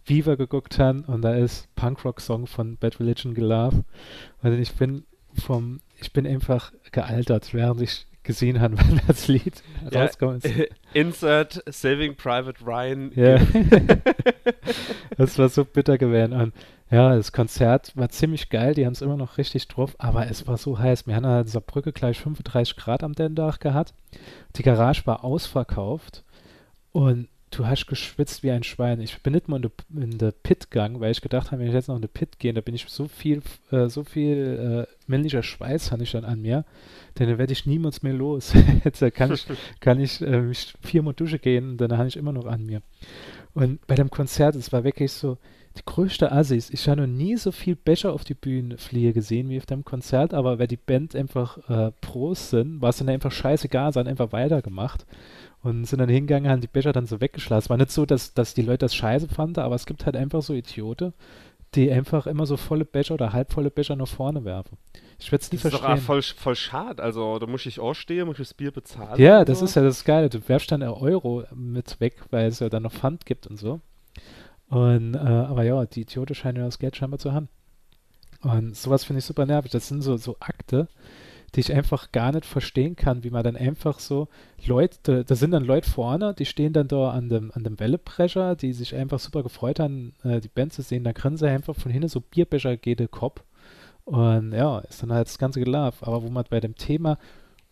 Viva geguckt habe und da ist Punkrock-Song von Bad Religion gelaufen. Und ich bin vom, ich bin einfach gealtert, während ich gesehen habe, wann das Lied ja, rauskommt. Insert Saving Private Ryan. Ja. das war so bitter gewesen. Und ja, das Konzert war ziemlich geil, die haben es immer noch richtig drauf, aber es war so heiß. Wir haben an dieser Brücke gleich 35 Grad am Dendach gehabt. Die Garage war ausverkauft und du hast geschwitzt wie ein Schwein. Ich bin nicht mal in der Pit gegangen, weil ich gedacht habe, wenn ich jetzt noch in die Pit gehe, da bin ich so viel, äh, so viel äh, männlicher Schweiß habe ich dann an mir, denn dann werde ich niemals mehr los. jetzt äh, kann ich, kann ich äh, mich viermal Dusche gehen dann habe ich immer noch an mir. Und bei dem Konzert, es war wirklich so, die größte Assis. Ich habe noch nie so viel Becher auf die Bühne fliegen gesehen wie auf dem Konzert, aber weil die Band einfach äh, Pros sind, war es dann einfach scheißegal, sie haben einfach weitergemacht und sind dann hingegangen, haben die Becher dann so weggeschlagen. Es war nicht so, dass, dass die Leute das scheiße fanden, aber es gibt halt einfach so Idioten, die einfach immer so volle Becher oder halbvolle Becher nach vorne werfen. Ich werde es nie das verstehen. Das ist doch voll, voll schade. Also, da muss ich auch stehen, muss ich das Bier bezahlen. Ja, das so. ist ja das Geile. Du werfst dann Euro mit weg, weil es ja dann noch Pfand gibt und so. Und, äh, aber ja, die Idioten scheinen ja das Geld scheinbar zu haben. Und sowas finde ich super nervig. Das sind so, so Akte, die ich einfach gar nicht verstehen kann, wie man dann einfach so Leute, da, da sind dann Leute vorne, die stehen dann da an dem, an dem Welleprescher, die sich einfach super gefreut haben, äh, die Band zu sehen, da können sie einfach von hinten so Bierbecher geht Kopf. Und ja, ist dann halt das ganze Gelaufen. Aber wo man bei dem Thema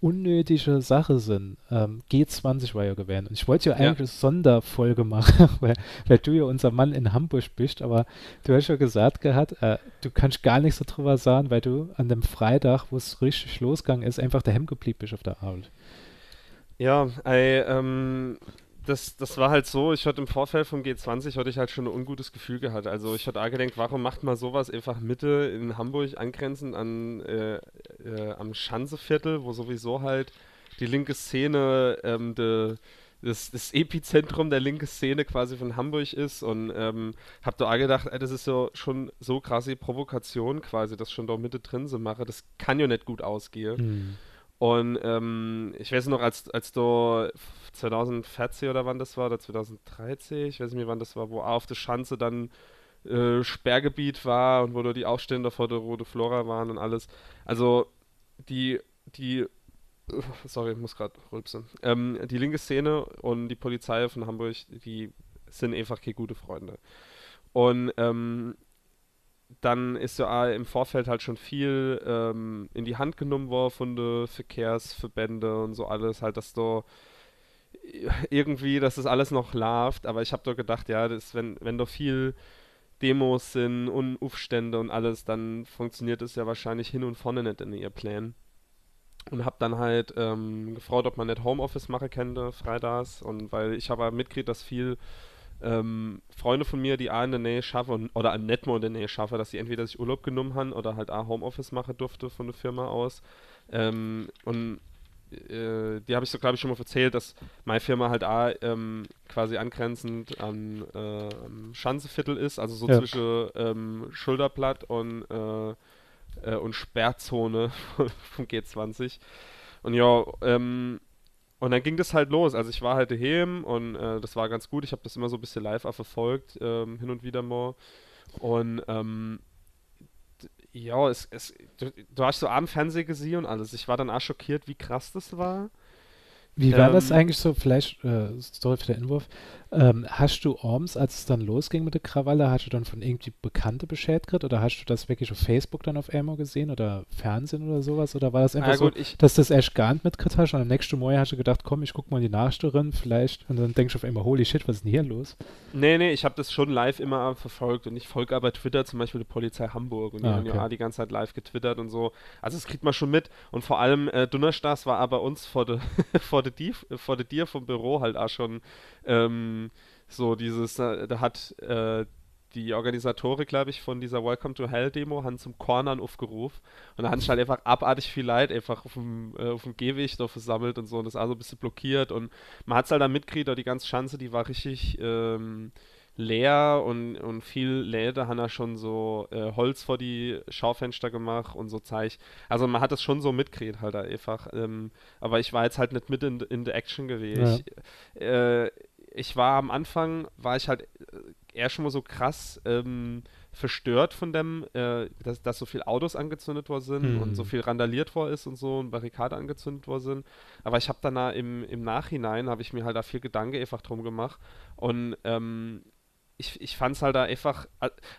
unnötige Sache sind. Ähm, G20 war ja gewählt. Und ich wollte ja eigentlich eine Sonderfolge machen, weil, weil, du ja unser Mann in Hamburg bist, aber du hast ja gesagt gehabt, äh, du kannst gar nichts darüber sagen, weil du an dem Freitag, wo es richtig losgegangen ist, einfach daheim geblieben bist auf der Arbeit. Ja, I, ähm, das, das war halt so, ich hatte im Vorfeld vom G20 hatte ich halt schon ein ungutes Gefühl gehabt. Also ich hatte auch gedacht, warum macht man sowas einfach Mitte in Hamburg angrenzend an äh, äh, am Schanzeviertel, wo sowieso halt die linke Szene ähm, de, das, das, Epizentrum der linken Szene quasi von Hamburg ist und ähm, hab da auch gedacht, ey, das ist ja schon so krasse Provokation quasi, das schon da Mitte drin zu machen, das kann ja nicht gut ausgehen. Hm. Und ähm, ich weiß noch, als, als du 2014 oder wann das war, oder 2013, ich weiß nicht mehr, wann das war, wo auf der Schanze dann äh, Sperrgebiet war und wo da die Aufstände vor der Rote Flora waren und alles. Also die, die, sorry, ich muss gerade rülpsen. Ähm, die linke Szene und die Polizei von Hamburg, die sind einfach keine gute Freunde. Und ähm, dann ist ja im Vorfeld halt schon viel ähm, in die Hand genommen worden von den Verkehrsverbände und so alles, halt, dass da irgendwie, dass das alles noch läuft, aber ich habe doch gedacht, ja, das, wenn, wenn da viel Demos sind und Aufstände und alles, dann funktioniert es ja wahrscheinlich hin und vorne nicht in ihr Plänen. Und habe dann halt ähm, gefragt, ob man nicht Homeoffice machen könnte, freitags. Und weil ich habe mitgekriegt, dass viel ähm, Freunde von mir, die auch in der Nähe schaffen, oder nicht mal in der Nähe schaffen, dass sie entweder sich Urlaub genommen haben oder halt auch Homeoffice machen durfte von der Firma aus. Ähm, und äh, die habe ich so, glaube ich, schon mal erzählt, dass meine Firma halt auch ähm, quasi angrenzend an äh, Schanzeviertel ist, also so ja. zwischen ähm, Schulterblatt und, äh, äh und Sperrzone vom G20. Und ja, ähm, und dann ging das halt los. Also ich war halt daheim und äh, das war ganz gut. Ich habe das immer so ein bisschen live verfolgt, ähm, hin und wieder mal. Und ähm, ja, es, es, du, du, hast so Abendfernsehen gesehen und alles. Ich war dann auch schockiert, wie krass das war. Wie war ähm, das eigentlich so, vielleicht, äh, sorry für den Inwurf, ähm, hast du abends, als es dann losging mit der Krawalle, hast du dann von irgendwie Bekannte Bescheid gekriegt oder hast du das wirklich auf Facebook dann auf einmal gesehen oder Fernsehen oder sowas? Oder war das einfach ja, gut, so, dass das erst gar nicht mitgekriegt hast und am nächsten Morgen hast du gedacht, komm, ich guck mal in die Nachstellerin vielleicht und dann denkst du auf einmal, holy shit, was ist denn hier los? Nee, nee, ich habe das schon live immer verfolgt und ich folge aber Twitter zum Beispiel die Polizei Hamburg und die ah, okay. haben ja die ganze Zeit live getwittert und so. Also das kriegt man schon mit und vor allem äh, Donnerstags war aber uns vor der vor der vor der Dir vom Büro halt auch schon ähm, so dieses, da hat äh, die Organisatoren, glaube ich, von dieser Welcome to Hell Demo haben zum Cornern aufgerufen und da haben sich halt einfach abartig viel Leid einfach auf dem, äh, auf dem Gehweg da versammelt und so und das also ein bisschen blockiert und man hat es halt dann mitgekriegt, die ganze Schanze, die war richtig ähm, leer und, und viel Läde haben da schon so äh, Holz vor die Schaufenster gemacht und so Zeich. Also man hat das schon so mitgekriegt halt einfach. Ähm, aber ich war jetzt halt nicht mit in, in der Action gewesen. Ja. Ich, äh, ich war am Anfang, war ich halt äh, eher schon mal so krass ähm, verstört von dem, äh, dass, dass so viele Autos angezündet worden sind hm. und so viel randaliert worden ist und so und Barrikade angezündet worden sind. Aber ich habe dann im, im Nachhinein, habe ich mir halt da viel Gedanken einfach drum gemacht und ähm, ich, ich fand es halt da einfach,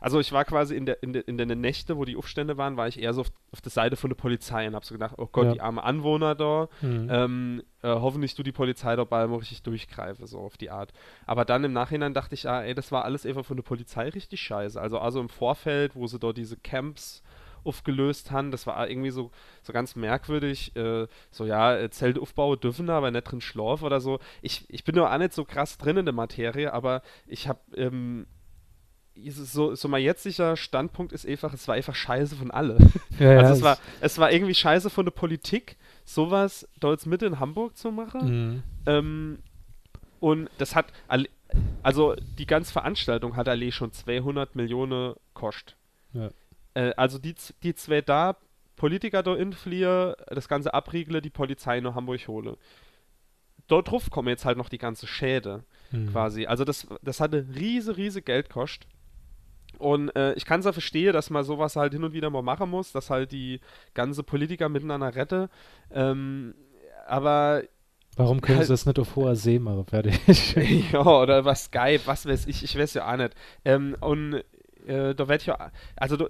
also ich war quasi in der, in, der, in den Nächte, wo die Aufstände waren, war ich eher so auf, auf der Seite von der Polizei und habe so gedacht, oh Gott, ja. die armen Anwohner da, mhm. ähm, äh, hoffentlich du die Polizei dabei mal richtig durchgreife, so auf die Art. Aber dann im Nachhinein dachte ich, ah, ey, das war alles einfach von der Polizei richtig scheiße. Also, also im Vorfeld, wo sie dort diese Camps aufgelöst haben. Das war irgendwie so, so ganz merkwürdig. Äh, so, ja, äh, Zelte aufbauen dürfen, aber nicht drin schlafen oder so. Ich, ich bin nur auch nicht so krass drin in der Materie, aber ich habe ähm, so, so mein jetziger Standpunkt ist einfach, es war einfach scheiße von alle. Ja, also es war, es war irgendwie scheiße von der Politik, sowas dort mit in Hamburg zu machen. Mhm. Ähm, und das hat, also die ganze Veranstaltung hat alle schon 200 Millionen kostet. Ja. Äh, also die, die zwei da, Politiker da infliehen, das ganze abriegle, die Polizei nach Hamburg hole. Dort drauf kommen jetzt halt noch die ganze Schäde mhm. quasi. Also das, das hatte riese, riese Geldkost. Und äh, ich kann es ja verstehen, dass man sowas halt hin und wieder mal machen muss, dass halt die ganze Politiker miteinander rette. Ähm, aber Warum können halt, sie das nicht auf hoher See machen? Fertig. ja, oder was Skype, was weiß ich, ich weiß ja auch nicht. Ähm, und äh, da werde ich ja, also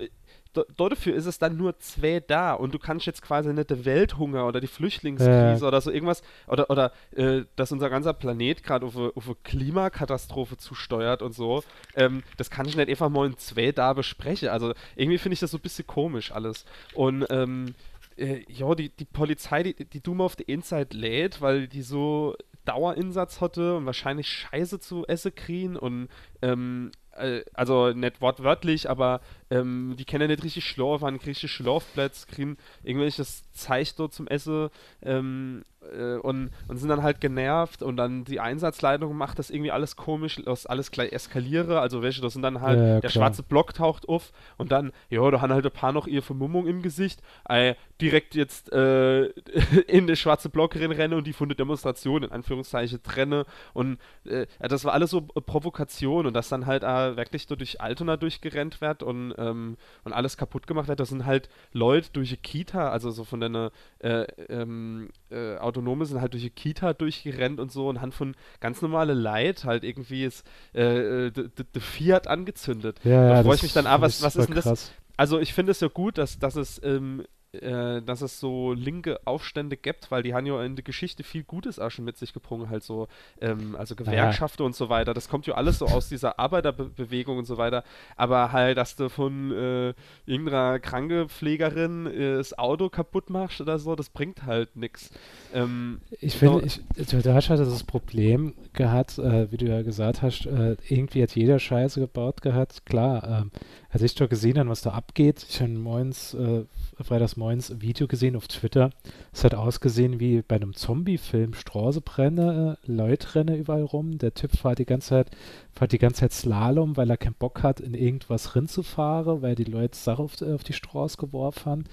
dafür ist es dann nur zwei da und du kannst jetzt quasi nicht der Welthunger oder die Flüchtlingskrise ja. oder so irgendwas oder, oder äh, dass unser ganzer Planet gerade auf, auf eine Klimakatastrophe zusteuert und so, ähm, das kann ich nicht einfach mal in zwei da besprechen. Also irgendwie finde ich das so ein bisschen komisch alles. Und ähm, äh, ja, die, die Polizei, die, die Doom auf der Inside lädt, weil die so Dauerinsatz hatte und wahrscheinlich Scheiße zu essen kriegen und ähm, äh, also nicht wortwörtlich, aber ähm, die kennen nicht richtig Schlaf, haben richtig Schlafplätze, kriegen irgendwelches Zeich dort zum Essen ähm, äh, und, und sind dann halt genervt und dann die Einsatzleitung macht das irgendwie alles komisch, dass alles gleich eskaliere, also welche, das sind dann halt, ja, der schwarze Block taucht auf und dann, ja, da haben halt ein paar noch ihre Vermummung im Gesicht, äh, direkt jetzt äh, in den schwarze Block rennen und die von der Demonstration in Anführungszeichen trenne und äh, das war alles so Provokation und dass dann halt äh, wirklich durch Altona durchgerennt wird und ähm, und alles kaputt gemacht wird. Das sind halt Leute durch die Kita, also so von deiner äh, ähm, äh, Autonome sind halt durch die Kita durchgerennt und so und haben von ganz normale Leid halt irgendwie ist äh, äh Fiat angezündet. Ja, da freue ich mich dann, ah, was, was ist denn das? Also ich finde es ja gut, dass, dass es ähm, äh, dass es so linke Aufstände gibt, weil die haben ja in der Geschichte viel Gutes auch schon mit sich gebrungen, halt so, ähm, also Gewerkschaften ja. und so weiter. Das kommt ja alles so aus dieser Arbeiterbewegung und so weiter. Aber halt, dass du von äh, irgendeiner Krankepflegerin äh, das Auto kaputt machst oder so, das bringt halt nichts. Ähm, ich finde, du hast halt das Problem gehabt, äh, wie du ja gesagt hast, äh, irgendwie hat jeder Scheiße gebaut gehabt. Klar, ähm, als ich doch gesehen habe, was da abgeht, ich habe morgens, äh, freitags morgens ein Video gesehen auf Twitter. Es hat ausgesehen wie bei einem Zombie-Film. Straße brenne, äh, Leute rennen überall rum. Der Typ fährt die ganze Zeit, fährt die ganze Zeit Slalom, weil er keinen Bock hat, in irgendwas rinzufahren, weil die Leute Sache auf, auf die Straße geworfen haben.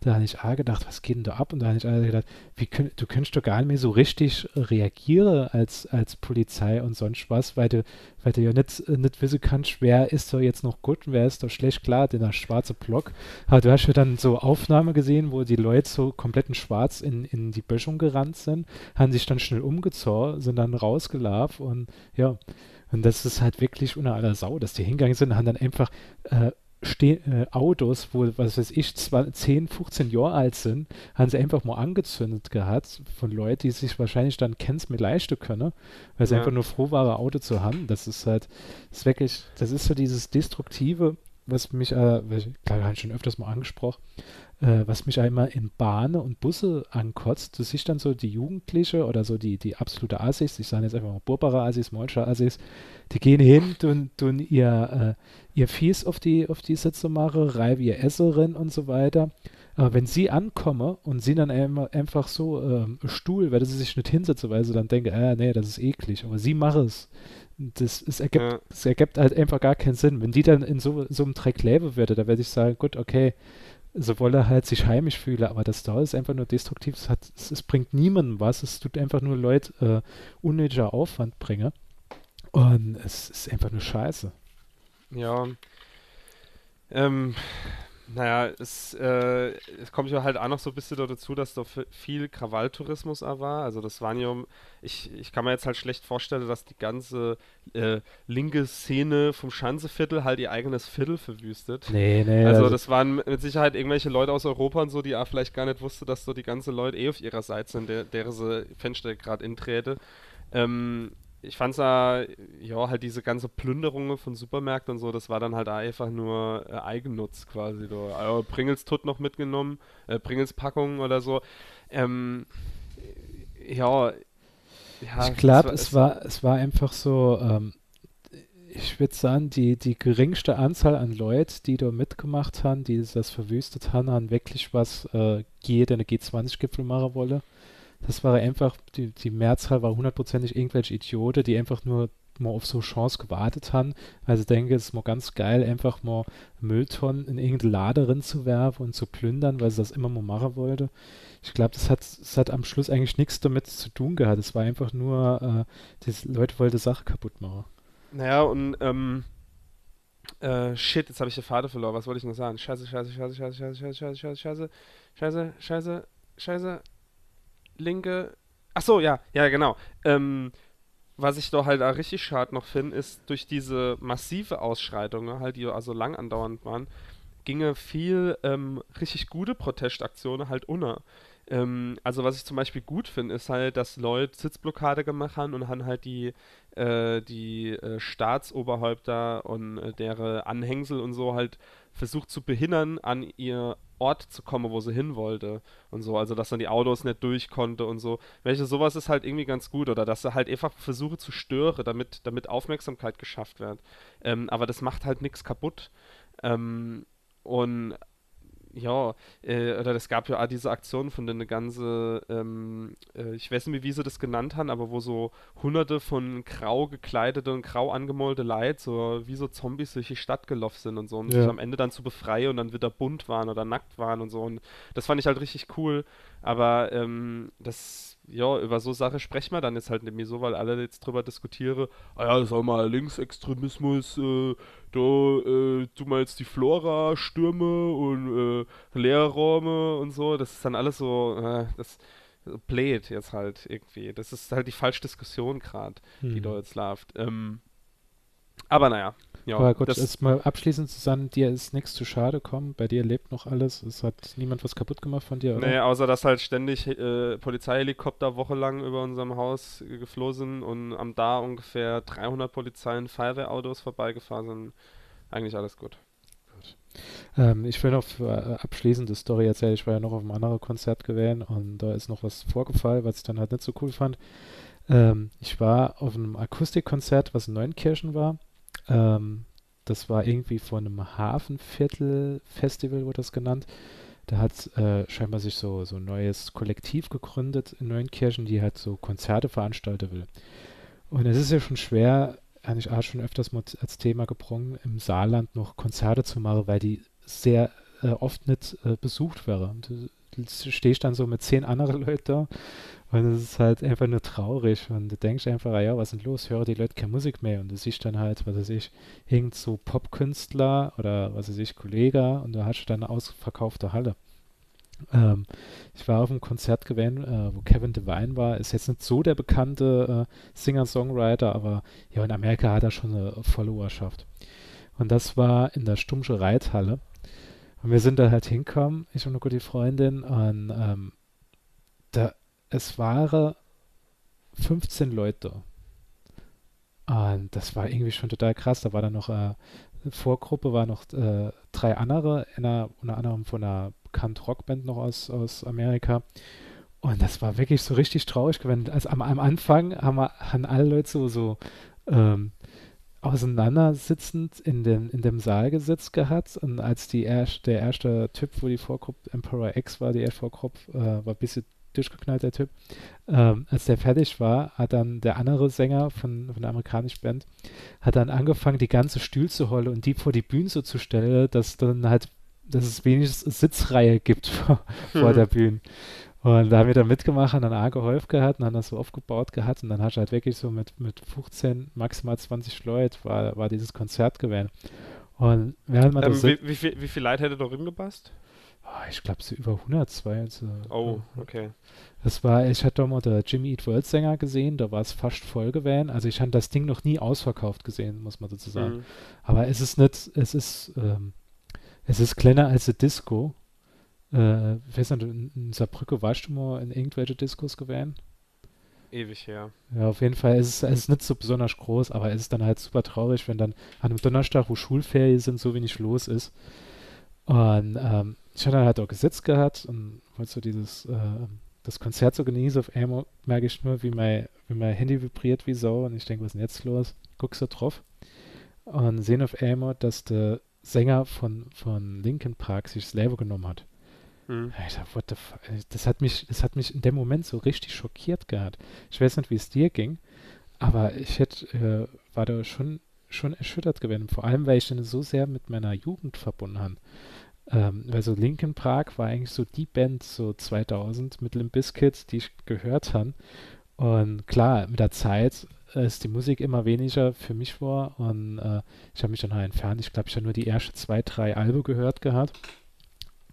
Da habe ich auch gedacht, was geht denn da ab? Und da habe ich auch gedacht, wie könnt, du könntest doch gar nicht mehr so richtig reagieren als, als Polizei und sonst was, weil du, weil du ja nicht, nicht wissen kannst, wer ist da jetzt noch gut und wer ist da schlecht. Klar, der schwarze Block. Aber du hast ja dann so Aufnahmen gesehen, wo die Leute so komplett in schwarz in, in die Böschung gerannt sind, haben sich dann schnell umgezogen, sind dann rausgelaufen und ja. Und das ist halt wirklich unter aller Sau, dass die hingegangen sind, haben dann einfach äh, äh, Autos, wo, was weiß ich, 10, 15 Jahre alt sind, haben sie einfach mal angezündet gehabt von Leuten, die sich wahrscheinlich dann Kens mit leisten können, weil sie ja. einfach nur froh waren, Auto zu haben. Das ist halt, das ist wirklich, das ist so dieses Destruktive, was mich, äh, klar, habe ich schon öfters mal angesprochen, äh, was mich einmal in Bahnen und Busse ankotzt. Du siehst dann so die Jugendliche oder so die, die absolute Assis, ich sage jetzt einfach mal Burbarer Assis, Molscher Assis, die gehen hin, tun, tun ihr, äh, ihr Fies auf die, auf die Sitze machen, reiben ihr Esserin und so weiter. Aber wenn sie ankommen und sie dann einfach so ähm, Stuhl, weil sie sich nicht hinsetzen, weil sie dann denken, äh, nee, das ist eklig. Aber sie machen es. Das, es, ergibt, ja. es ergibt halt einfach gar keinen Sinn. Wenn die dann in so, so einem Dreck leben würde, da werde ich sagen, gut, okay, so wolle halt sich heimisch fühlen, aber das da ist einfach nur destruktiv. Es, hat, es, es bringt niemandem was. Es tut einfach nur Leute äh, unnötiger Aufwand bringen. Und es ist einfach nur scheiße. Ja. Ähm, naja, es, äh, es kommt ja halt auch noch so ein bisschen dazu, dass da viel Krawalltourismus war. Also das waren ja, ich, ich kann mir jetzt halt schlecht vorstellen, dass die ganze äh, linke Szene vom Schanzeviertel halt ihr eigenes Viertel verwüstet. Nee, nee. Also, also das waren mit Sicherheit irgendwelche Leute aus Europa und so, die auch vielleicht gar nicht wussten, dass so die ganze Leute eh auf ihrer Seite sind, der, der sie Fenster gerade intrete. Ähm, ich fand's da, ja, halt diese ganze Plünderung von Supermärkten und so, das war dann halt einfach nur äh, Eigennutz quasi. So. Also Pringles Tut noch mitgenommen, äh, Pringles Packung oder so. Ähm, ja, ja. Ich glaube, es, war, es war einfach so, ähm, ich würde sagen, die, die geringste Anzahl an Leuten, die da mitgemacht haben, die das verwüstet haben, haben wirklich was äh, jeder eine G20-Gipfel machen wollen. Das war einfach, die, die Mehrzahl war hundertprozentig irgendwelche Idioten, die einfach nur mal auf so Chance gewartet haben, weil sie denken, es ist mal ganz geil, einfach mal Mülltonnen in irgendeine Lade zu werfen und zu plündern, weil sie das immer mal machen wollte. Ich glaube, das hat, das hat am Schluss eigentlich nichts damit zu tun gehabt. Es war einfach nur, äh, die Leute wollten Sache kaputt machen. Naja, und ähm, äh, shit, jetzt habe ich den Faden verloren. Was wollte ich noch sagen? Scheiße, scheiße, scheiße, scheiße, scheiße, scheiße, scheiße, scheiße, scheiße, scheiße, scheiße, linke. Ach so, ja, ja, genau. Ähm, was ich doch halt auch richtig schade noch finde, ist durch diese massive Ausschreitungen, halt, die also lang andauernd waren, ginge viel ähm, richtig gute Protestaktionen halt unter. Ähm, also was ich zum Beispiel gut finde, ist halt, dass Leute Sitzblockade gemacht haben und haben halt die, äh, die äh, Staatsoberhäupter und äh, deren Anhängsel und so halt versucht zu behindern, an ihr Ort zu kommen, wo sie hin wollte und so, also dass dann die Autos nicht durch konnte und so. Welche sowas ist halt irgendwie ganz gut oder dass sie halt einfach versuche zu stören, damit, damit Aufmerksamkeit geschafft wird. Ähm, aber das macht halt nichts kaputt. Ähm, und ja, äh, oder es gab ja auch diese Aktion von der ganze, ähm, äh, ich weiß nicht, wie sie das genannt haben, aber wo so hunderte von grau gekleidete und grau angemalte Leute, so wie so Zombies durch die Stadt gelaufen sind und so und ja. sich am Ende dann zu befreien und dann wieder bunt waren oder nackt waren und so und das fand ich halt richtig cool, aber ähm, das ja, über so Sache sprechen wir dann jetzt halt nicht mehr so, weil alle jetzt drüber diskutieren, ah ja, sag mal, Linksextremismus, äh, da äh, tun wir jetzt die Flora, Stürme und äh, Leerräume und so, das ist dann alles so, äh, das bläht jetzt halt irgendwie. Das ist halt die falsche Diskussion gerade, hm. die da jetzt läuft. Ähm, aber naja, ja, Aber gut, das mal abschließend zusammen, dir ist nichts zu schade kommen, bei dir lebt noch alles, es hat niemand was kaputt gemacht von dir, oder? Nee, außer dass halt ständig äh, Polizeihelikopter wochenlang über unserem Haus geflogen sind und am da ungefähr 300 Polizeien, Feuerwehrautos vorbeigefahren sind. Eigentlich alles gut. gut. Ähm, ich will noch äh, abschließend die Story erzählen, ich war ja noch auf einem anderen Konzert gewesen und da ist noch was vorgefallen, was ich dann halt nicht so cool fand. Ähm, ich war auf einem Akustikkonzert, was in Neunkirchen war ähm, das war irgendwie von einem Hafenviertel-Festival, wurde das genannt. Da hat äh, scheinbar sich so, so ein neues Kollektiv gegründet in Neunkirchen, die halt so Konzerte veranstalten will. Und es ist ja schon schwer, eigentlich auch schon öfters als Thema gebrungen, im Saarland noch Konzerte zu machen, weil die sehr äh, oft nicht äh, besucht wäre. Du, du stehst dann so mit zehn anderen Leuten da und es ist halt einfach nur traurig. Und du denkst einfach, ah ja, was ist denn los? Höre die Leute keine Musik mehr. Und du siehst dann halt, was weiß ich, irgend so Popkünstler oder was weiß ich, Kollege und du hast dann eine ausverkaufte Halle. Ähm, ich war auf einem Konzert gewesen, äh, wo Kevin Devine war. Ist jetzt nicht so der bekannte äh, Singer-Songwriter, aber ja, in Amerika hat er schon eine Followerschaft. Und das war in der Stummsche Reithalle. Und wir sind da halt hingekommen, ich und eine gute Freundin, und ähm, da es waren 15 Leute. Und das war irgendwie schon total krass. Da war dann noch äh, Vorgruppe waren noch äh, drei andere, einer, unter anderem von einer bekannten Rockband noch aus, aus Amerika. Und das war wirklich so richtig traurig gewesen. Also am, am Anfang haben, wir, haben alle Leute so, so ähm, auseinandersitzend in dem, in dem Saal gesitzt gehabt. Und als die erst, der erste Typ, wo die Vorgruppe Emperor X war, die erste Vorgruppe, äh, war ein bisschen durchgeknallt, der Typ. Ähm, als der fertig war, hat dann der andere Sänger von, von der amerikanischen Band, hat dann angefangen, die ganze Stühl zu holen und die vor die Bühne so zu stellen, dass dann halt, dass es wenigstens Sitzreihe gibt vor, mhm. vor der Bühne. Und da haben wir dann mitgemacht und dann auch geholfen gehabt und haben das so aufgebaut gehabt und dann hast du halt wirklich so mit, mit 15, maximal 20 Leute war, war dieses Konzert gewesen. Und während man ähm, das wie, wie, viel, wie viel Leute hätte da gepasst? Oh, ich glaube, so über 100, zwei. Also, oh, okay. Das war, ich hatte mal der Jimmy Eat World Sänger gesehen, da war es fast voll gewesen. Also ich habe das Ding noch nie ausverkauft gesehen, muss man dazu sagen. Mhm. Aber es ist nicht, es ist, ähm, es ist kleiner als eine Disco. Äh, weiß nicht, in Saarbrücke warst du mal in irgendwelche Discos gewesen? Ewig her. Ja, auf jeden Fall. Ist, es ist nicht so besonders groß, aber es ist dann halt super traurig, wenn dann an einem Donnerstag, wo Schulferien sind, so wenig los ist. Und ähm, ich hatte halt auch gesetzt gehabt und wollte so dieses, äh, das Konzert so genießen. Auf einmal merke ich nur, wie mein, wie mein Handy vibriert wie Sau und ich denke, was ist denn jetzt los? Guckst du drauf und sehen auf einmal, dass der Sänger von, von Linkin Park sich das Label genommen hat. Mhm. Dachte, what the fuck? Das hat mich, das hat mich in dem Moment so richtig schockiert gehabt. Ich weiß nicht, wie es dir ging, aber ich hätte, äh, war da schon, schon erschüttert gewesen. Vor allem, weil ich dann so sehr mit meiner Jugend verbunden habe. Ähm, also Linkin Park war eigentlich so die Band so 2000 mit Limp Bizkit, die ich gehört habe. Und klar, mit der Zeit ist die Musik immer weniger für mich war und äh, ich habe mich dann halt entfernt. Ich glaube, ich habe nur die ersten zwei, drei Alben gehört gehabt.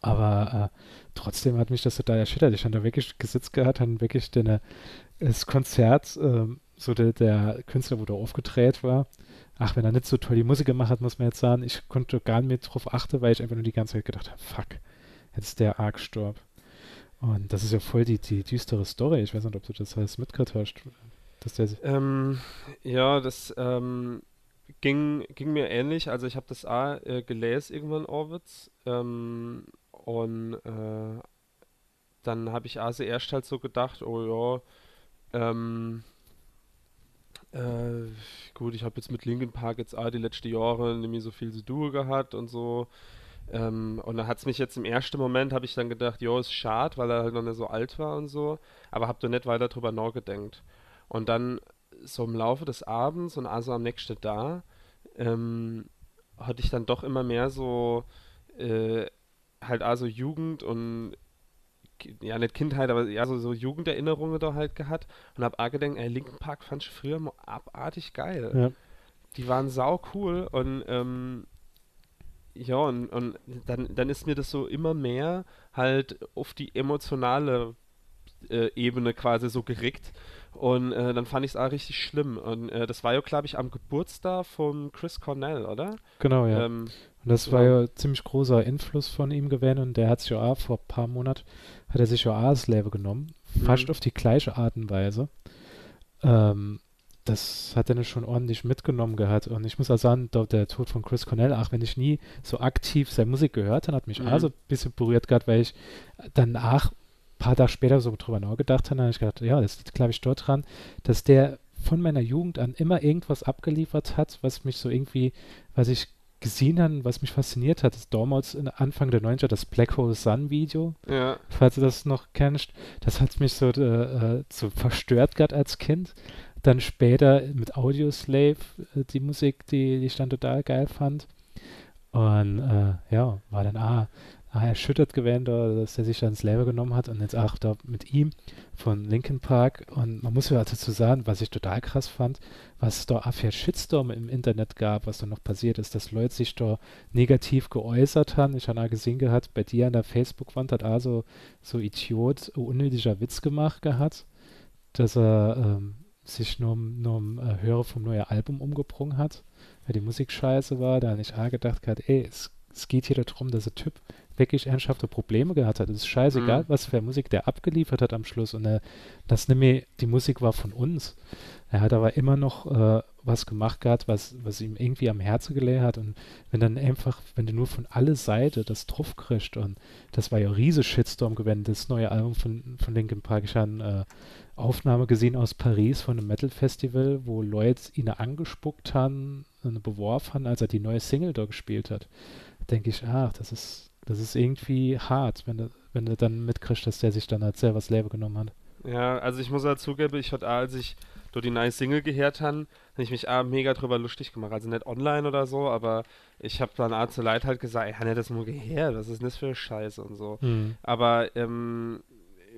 Aber äh, trotzdem hat mich das total erschüttert. Ich habe da wirklich gesitzt gehabt, habe wirklich den, das Konzert, äh, so der, der Künstler, wo da aufgedreht war, ach, wenn er nicht so toll die Musik gemacht hat, muss man jetzt sagen, ich konnte gar nicht mehr drauf achten, weil ich einfach nur die ganze Zeit gedacht habe, fuck, jetzt ist der arg gestorben. Und das ist ja voll die, die düstere Story. Ich weiß nicht, ob du das alles mitgehört hast. Der ähm, ja, das ähm, ging, ging mir ähnlich. Also ich habe das A äh, gelesen irgendwann, Orwitz. Ähm, und äh, dann habe ich also erst halt so gedacht, oh ja, ähm, äh, gut, ich habe jetzt mit Linkin Park jetzt auch die letzten Jahre nicht mehr so viel zu tun gehabt und so. Ähm, und da hat es mich jetzt im ersten Moment, habe ich dann gedacht, jo, ist schade, weil er halt noch nicht so alt war und so, aber habe da nicht weiter drüber nachgedacht. Und dann so im Laufe des Abends und also am nächsten da, ähm, hatte ich dann doch immer mehr so äh, halt also Jugend und ja nicht Kindheit, aber ja so, so Jugenderinnerungen da halt gehabt und hab auch gedacht, ey, Linken Park fand ich früher mal abartig geil. Ja. Die waren sau cool und ähm, ja, und, und dann, dann ist mir das so immer mehr halt auf die emotionale äh, Ebene quasi so gerickt. Und äh, dann fand ich es auch richtig schlimm. Und äh, das war ja, glaube ich, am Geburtstag von Chris Cornell, oder? Genau, ja. Ähm, und das war ja ziemlich großer Einfluss von ihm gewesen und der hat sich ja auch vor ein paar Monaten, hat er sich ja auch das Leben genommen. Mhm. Fast auf die gleiche Art und Weise. Ähm, das hat er schon ordentlich mitgenommen gehabt. Und ich muss auch sagen, der Tod von Chris Cornell, auch wenn ich nie so aktiv seine Musik gehört habe, hat mich mhm. auch so ein bisschen berührt gehabt, weil ich danach, ein paar Tage später so drüber nachgedacht habe, habe ich gedacht, ja, das liegt, glaube ich, dort dran, dass der von meiner Jugend an immer irgendwas abgeliefert hat, was mich so irgendwie, was ich gesehen habe, was mich fasziniert hat, ist damals Anfang der 90er das Black Hole Sun Video. Ja. Falls du das noch kennst. Das hat mich so, äh, so verstört gerade als Kind. Dann später mit Audioslave äh, die Musik, die, die ich dann total geil fand. Und äh, ja, war dann, ah, erschüttert gewesen, da, dass er sich dann ins Leben genommen hat und jetzt auch da mit ihm von Linkin Park. Und man muss ja dazu sagen, was ich total krass fand, was es da auch für Shitstorm im Internet gab, was da noch passiert ist, dass Leute sich da negativ geäußert haben. Ich habe auch gesehen gehabt, bei dir an der Facebook-Wand hat also so Idiot unnötiger Witz gemacht gehabt, dass er ähm, sich nur, nur äh, Hörer vom neuen Album umgebrungen hat, weil die Musik scheiße war. Da habe ich auch gedacht gehabt, ey, es es geht hier darum, dass der Typ wirklich ernsthafte Probleme gehabt hat. Es ist scheißegal, Mhm. was für Musik der abgeliefert hat am Schluss. Und er, das nämlich, die Musik war von uns. Er hat aber immer noch äh, was gemacht gehabt, was, was ihm irgendwie am Herzen gelegen hat. Und wenn dann einfach, wenn du nur von alle Seite das drauf kriegst, und das war ja ein riese Shitstorm gewesen, das neue Album von, von Linkin Park, ich habe eine äh, Aufnahme gesehen aus Paris von einem Metal-Festival, wo Leute ihn angespuckt haben, und beworfen haben, als er die neue Single da gespielt hat. Denke ich, ach, das ist, das ist irgendwie hart, wenn du, wenn du dann mitkriegst, dass der sich dann halt selber das Leben genommen hat. Ja, also ich muss halt zugeben, ich hatte, als ich durch die neue Single gehört habe, habe ich mich auch mega drüber lustig gemacht. Also nicht online oder so, aber ich habe dann auch zu Leid halt gesagt, ich habe nicht das nur gehört, was ist denn das für Scheiße und so. Aber ähm,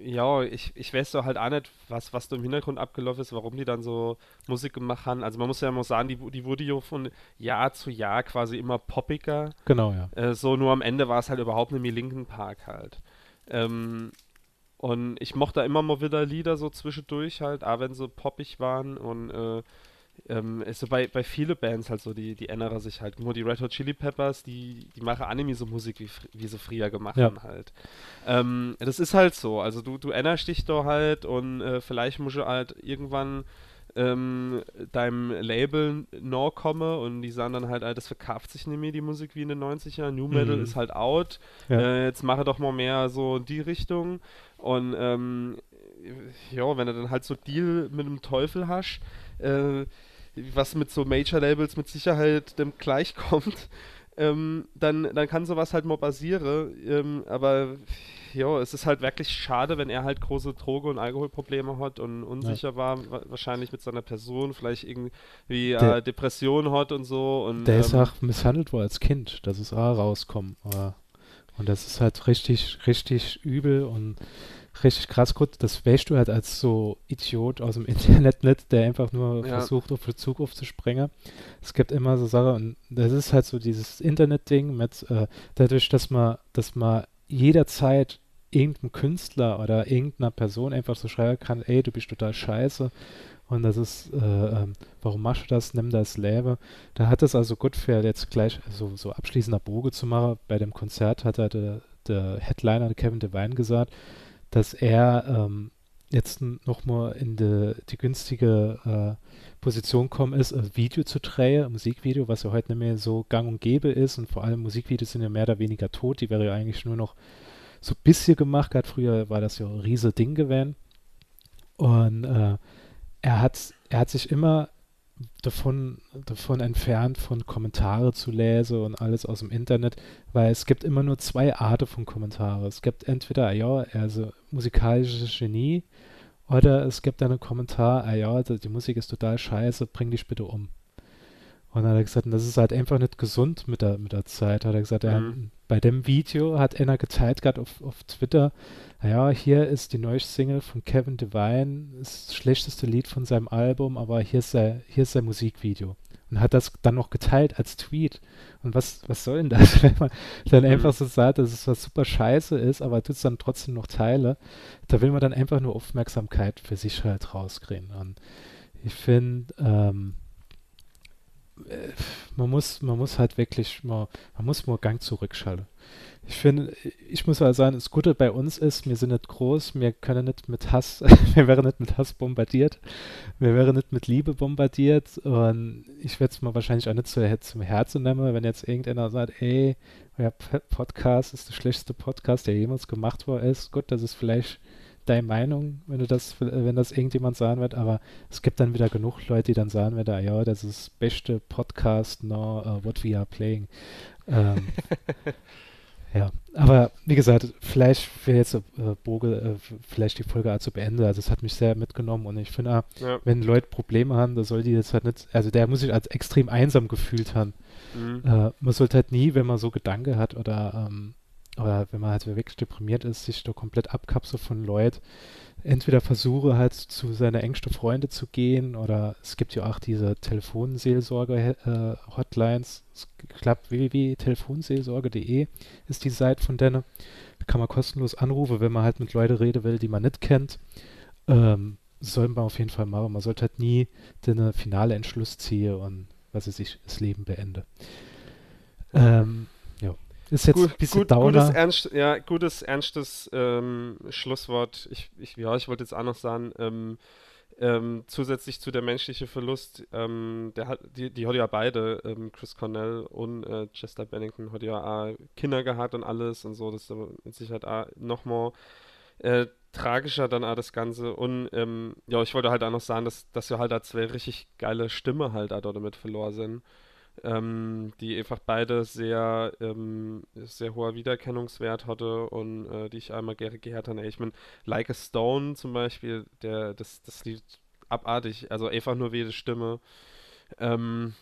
ja, ich, ich weiß doch halt auch nicht, was, was da im Hintergrund abgelaufen ist, warum die dann so Musik gemacht haben. Also man muss ja mal sagen, die, die wurde ja von Jahr zu Jahr quasi immer poppiger. Genau, ja. Äh, so nur am Ende war es halt überhaupt nicht mehr Linkin Park halt. Ähm, und ich mochte immer mal wieder Lieder so zwischendurch halt, auch wenn sie poppig waren und äh, ähm, ist so bei, bei viele Bands halt so, die, die ändern sich halt. Nur die Red Hot Chili Peppers, die, die machen Anime so Musik, wie, wie sie früher gemacht Ja. haben halt. Ähm, das ist halt so, also du, du erinnerst dich da halt und äh, vielleicht musst du halt irgendwann ähm, deinem Label noch komme und die sagen dann halt, ah, das verkauft sich nicht mehr die Musik wie in den 90ern, New Metal Mhm. ist halt out, Ja. äh, jetzt mache doch mal mehr so in die Richtung und ähm, ja, wenn du dann halt so Deal mit dem Teufel hast, äh, was mit so Major-Labels mit Sicherheit dem gleichkommt, ähm, dann, dann kann sowas halt mal passieren, ähm, aber ja, es ist halt wirklich schade, wenn er halt große Droge- und Alkoholprobleme hat und unsicher war, wa wahrscheinlich mit seiner Person, vielleicht irgendwie äh, Depressionen hat und so. Und, Der ist ähm, auch misshandelt worden als Kind, das ist auch rauskommen. Und das ist halt richtig, richtig übel und richtig krass. Gut, das weißt du halt als so Idiot aus dem Internet nicht, der einfach nur Ja. versucht, auf den Zug aufzuspringen. Es gibt immer so Sachen und das ist halt so dieses Internet-Ding mit, äh, dadurch, dass man, dass man jederzeit irgendeinem Künstler oder irgendeiner Person einfach so schreiben kann, ey, du bist total scheiße. Und das ist, äh, ähm, warum machst du das? Nimm das Leben. Da hat es also gut für jetzt gleich so, so abschließender Boge zu machen. Bei dem Konzert hat er der, der Headliner Kevin Devine gesagt, dass er ähm, jetzt nochmal in de, die günstige äh, Position kommen ist, ein Video zu drehen, ein Musikvideo, was ja heute nicht mehr so gang und gäbe ist. Und vor allem Musikvideos sind ja mehr oder weniger tot, die wäre ja eigentlich nur noch so ein bisschen gemacht, gerade früher war das ja ein riese Ding gewesen. Und äh, er hat, er hat sich immer davon, davon entfernt, von Kommentare zu lesen und alles aus dem Internet, weil es gibt immer nur zwei Arten von Kommentare. Es gibt entweder, ah ja, er ein musikalisches Genie, oder es gibt einen Kommentar, ah ja, die die Musik ist total scheiße, bring dich bitte um. Und dann hat er gesagt, das ist halt einfach nicht gesund mit der, mit der Zeit. Hat er gesagt, er, Mhm. Bei dem Video hat einer geteilt gerade auf, auf Twitter, naja, hier ist die neue Single von Kevin Devine, das schlechteste Lied von seinem Album, aber hier ist sein, hier ist sein Musikvideo. Und hat das dann noch geteilt als Tweet. Und was, was soll denn das, wenn man dann Mhm. einfach so sagt, dass es was super scheiße ist, aber tut es dann trotzdem noch teile? Da will man dann einfach nur Aufmerksamkeit für sich halt rauskriegen. Und ich finde, ähm, äh, man muss, man muss halt wirklich mal, man muss mal Gang zurückschalten. Ich finde, ich muss mal sagen, das Gute bei uns ist, wir sind nicht groß, wir können nicht mit Hass, wir wären nicht mit Hass bombardiert, wir wären nicht mit Liebe bombardiert und ich werde es mal wahrscheinlich auch nicht zu, zum Herzen nehmen, wenn jetzt irgendeiner sagt, ey, euer Podcast ist der schlechteste Podcast, der jemals gemacht worden ist. Gut, das ist vielleicht deine Meinung, wenn du das, wenn das irgendjemand sagen wird, aber es gibt dann wieder genug Leute, die dann sagen werden, ah ja, das ist das beste Podcast, no, uh, what we are playing. Ähm, ja, aber wie gesagt, vielleicht wäre jetzt äh, Boge, äh, vielleicht die Folge auch zu beenden. Also es hat mich sehr mitgenommen und ich finde, auch, ja. wenn Leute Probleme haben, da soll die jetzt halt nicht, also der muss sich als extrem einsam gefühlt haben. Mhm. Äh, man sollte halt nie, wenn man so Gedanke hat oder, ähm, oder wenn man halt wirklich deprimiert ist, sich da komplett abkapseln von Leuten. Entweder versuche halt zu seiner engsten Freunde zu gehen oder es gibt ja auch diese Telefonseelsorge-Hotlines. ich glaube, www.telefonseelsorge.de ist die Seite von denen. Da kann man kostenlos anrufen, wenn man halt mit Leuten reden will, die man nicht kennt. Ähm, soll man auf jeden Fall machen. Man sollte halt nie den finale Entschluss ziehen und was weiß ich, das Leben beende. Ähm, Ist jetzt Gut, ein bisschen gut, Downer. gutes, ernst, ja, gutes, ernstes ähm, Schlusswort. Ich, ich, ja, ich wollte jetzt auch noch sagen, ähm, ähm, zusätzlich zu der menschliche Verlust, ähm, der hat, die, die hat ja beide, ähm, Chris Cornell und äh, Chester Bennington, hat ja auch Kinder gehabt und alles und so, das ist aber mit Sicherheit auch nochmal äh, tragischer dann auch das Ganze. Und ähm, ja, ich wollte halt auch noch sagen, dass, dass wir halt da zwei richtig geile Stimme halt auch damit verloren sind ähm, die einfach beide sehr, ähm, sehr hoher Wiedererkennungswert hatte und äh, die ich einmal gerne gehört habe. Ich meine, Like a Stone zum Beispiel, der, das, das Lied abartig, also einfach nur wie die Stimme. Ähm,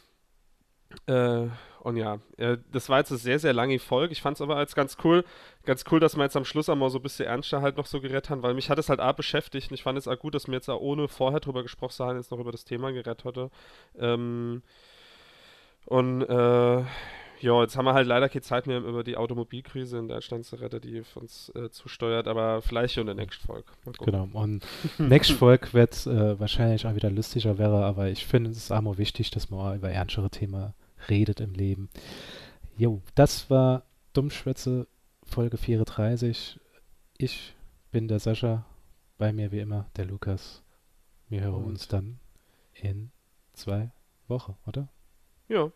äh, und ja, äh, das war jetzt eine sehr, sehr lange Folge. Ich fand es aber als ganz cool, ganz cool, dass wir jetzt am Schluss einmal so ein bisschen ernster halt noch so gerettet haben, weil mich hat es halt auch beschäftigt und ich fand es auch gut, dass wir jetzt auch ohne vorher drüber gesprochen haben, jetzt noch über das Thema gerettet hatte. Ähm, und äh, ja, jetzt haben wir halt leider keine Zeit mehr, über die Automobilkrise in Deutschland zu retten, die uns äh, zusteuert, aber vielleicht in der nächsten Folge. Genau, und nächste Folge wird äh, wahrscheinlich auch wieder lustiger wäre, aber ich finde es ist auch wichtig, dass man auch über ernstere Themen redet im Leben. Jo, das war Dummschwätze Folge 34. Ich bin der Sascha, bei mir wie immer der Lukas. Wir hören Und? uns dann in zwei Wochen, oder? Ja,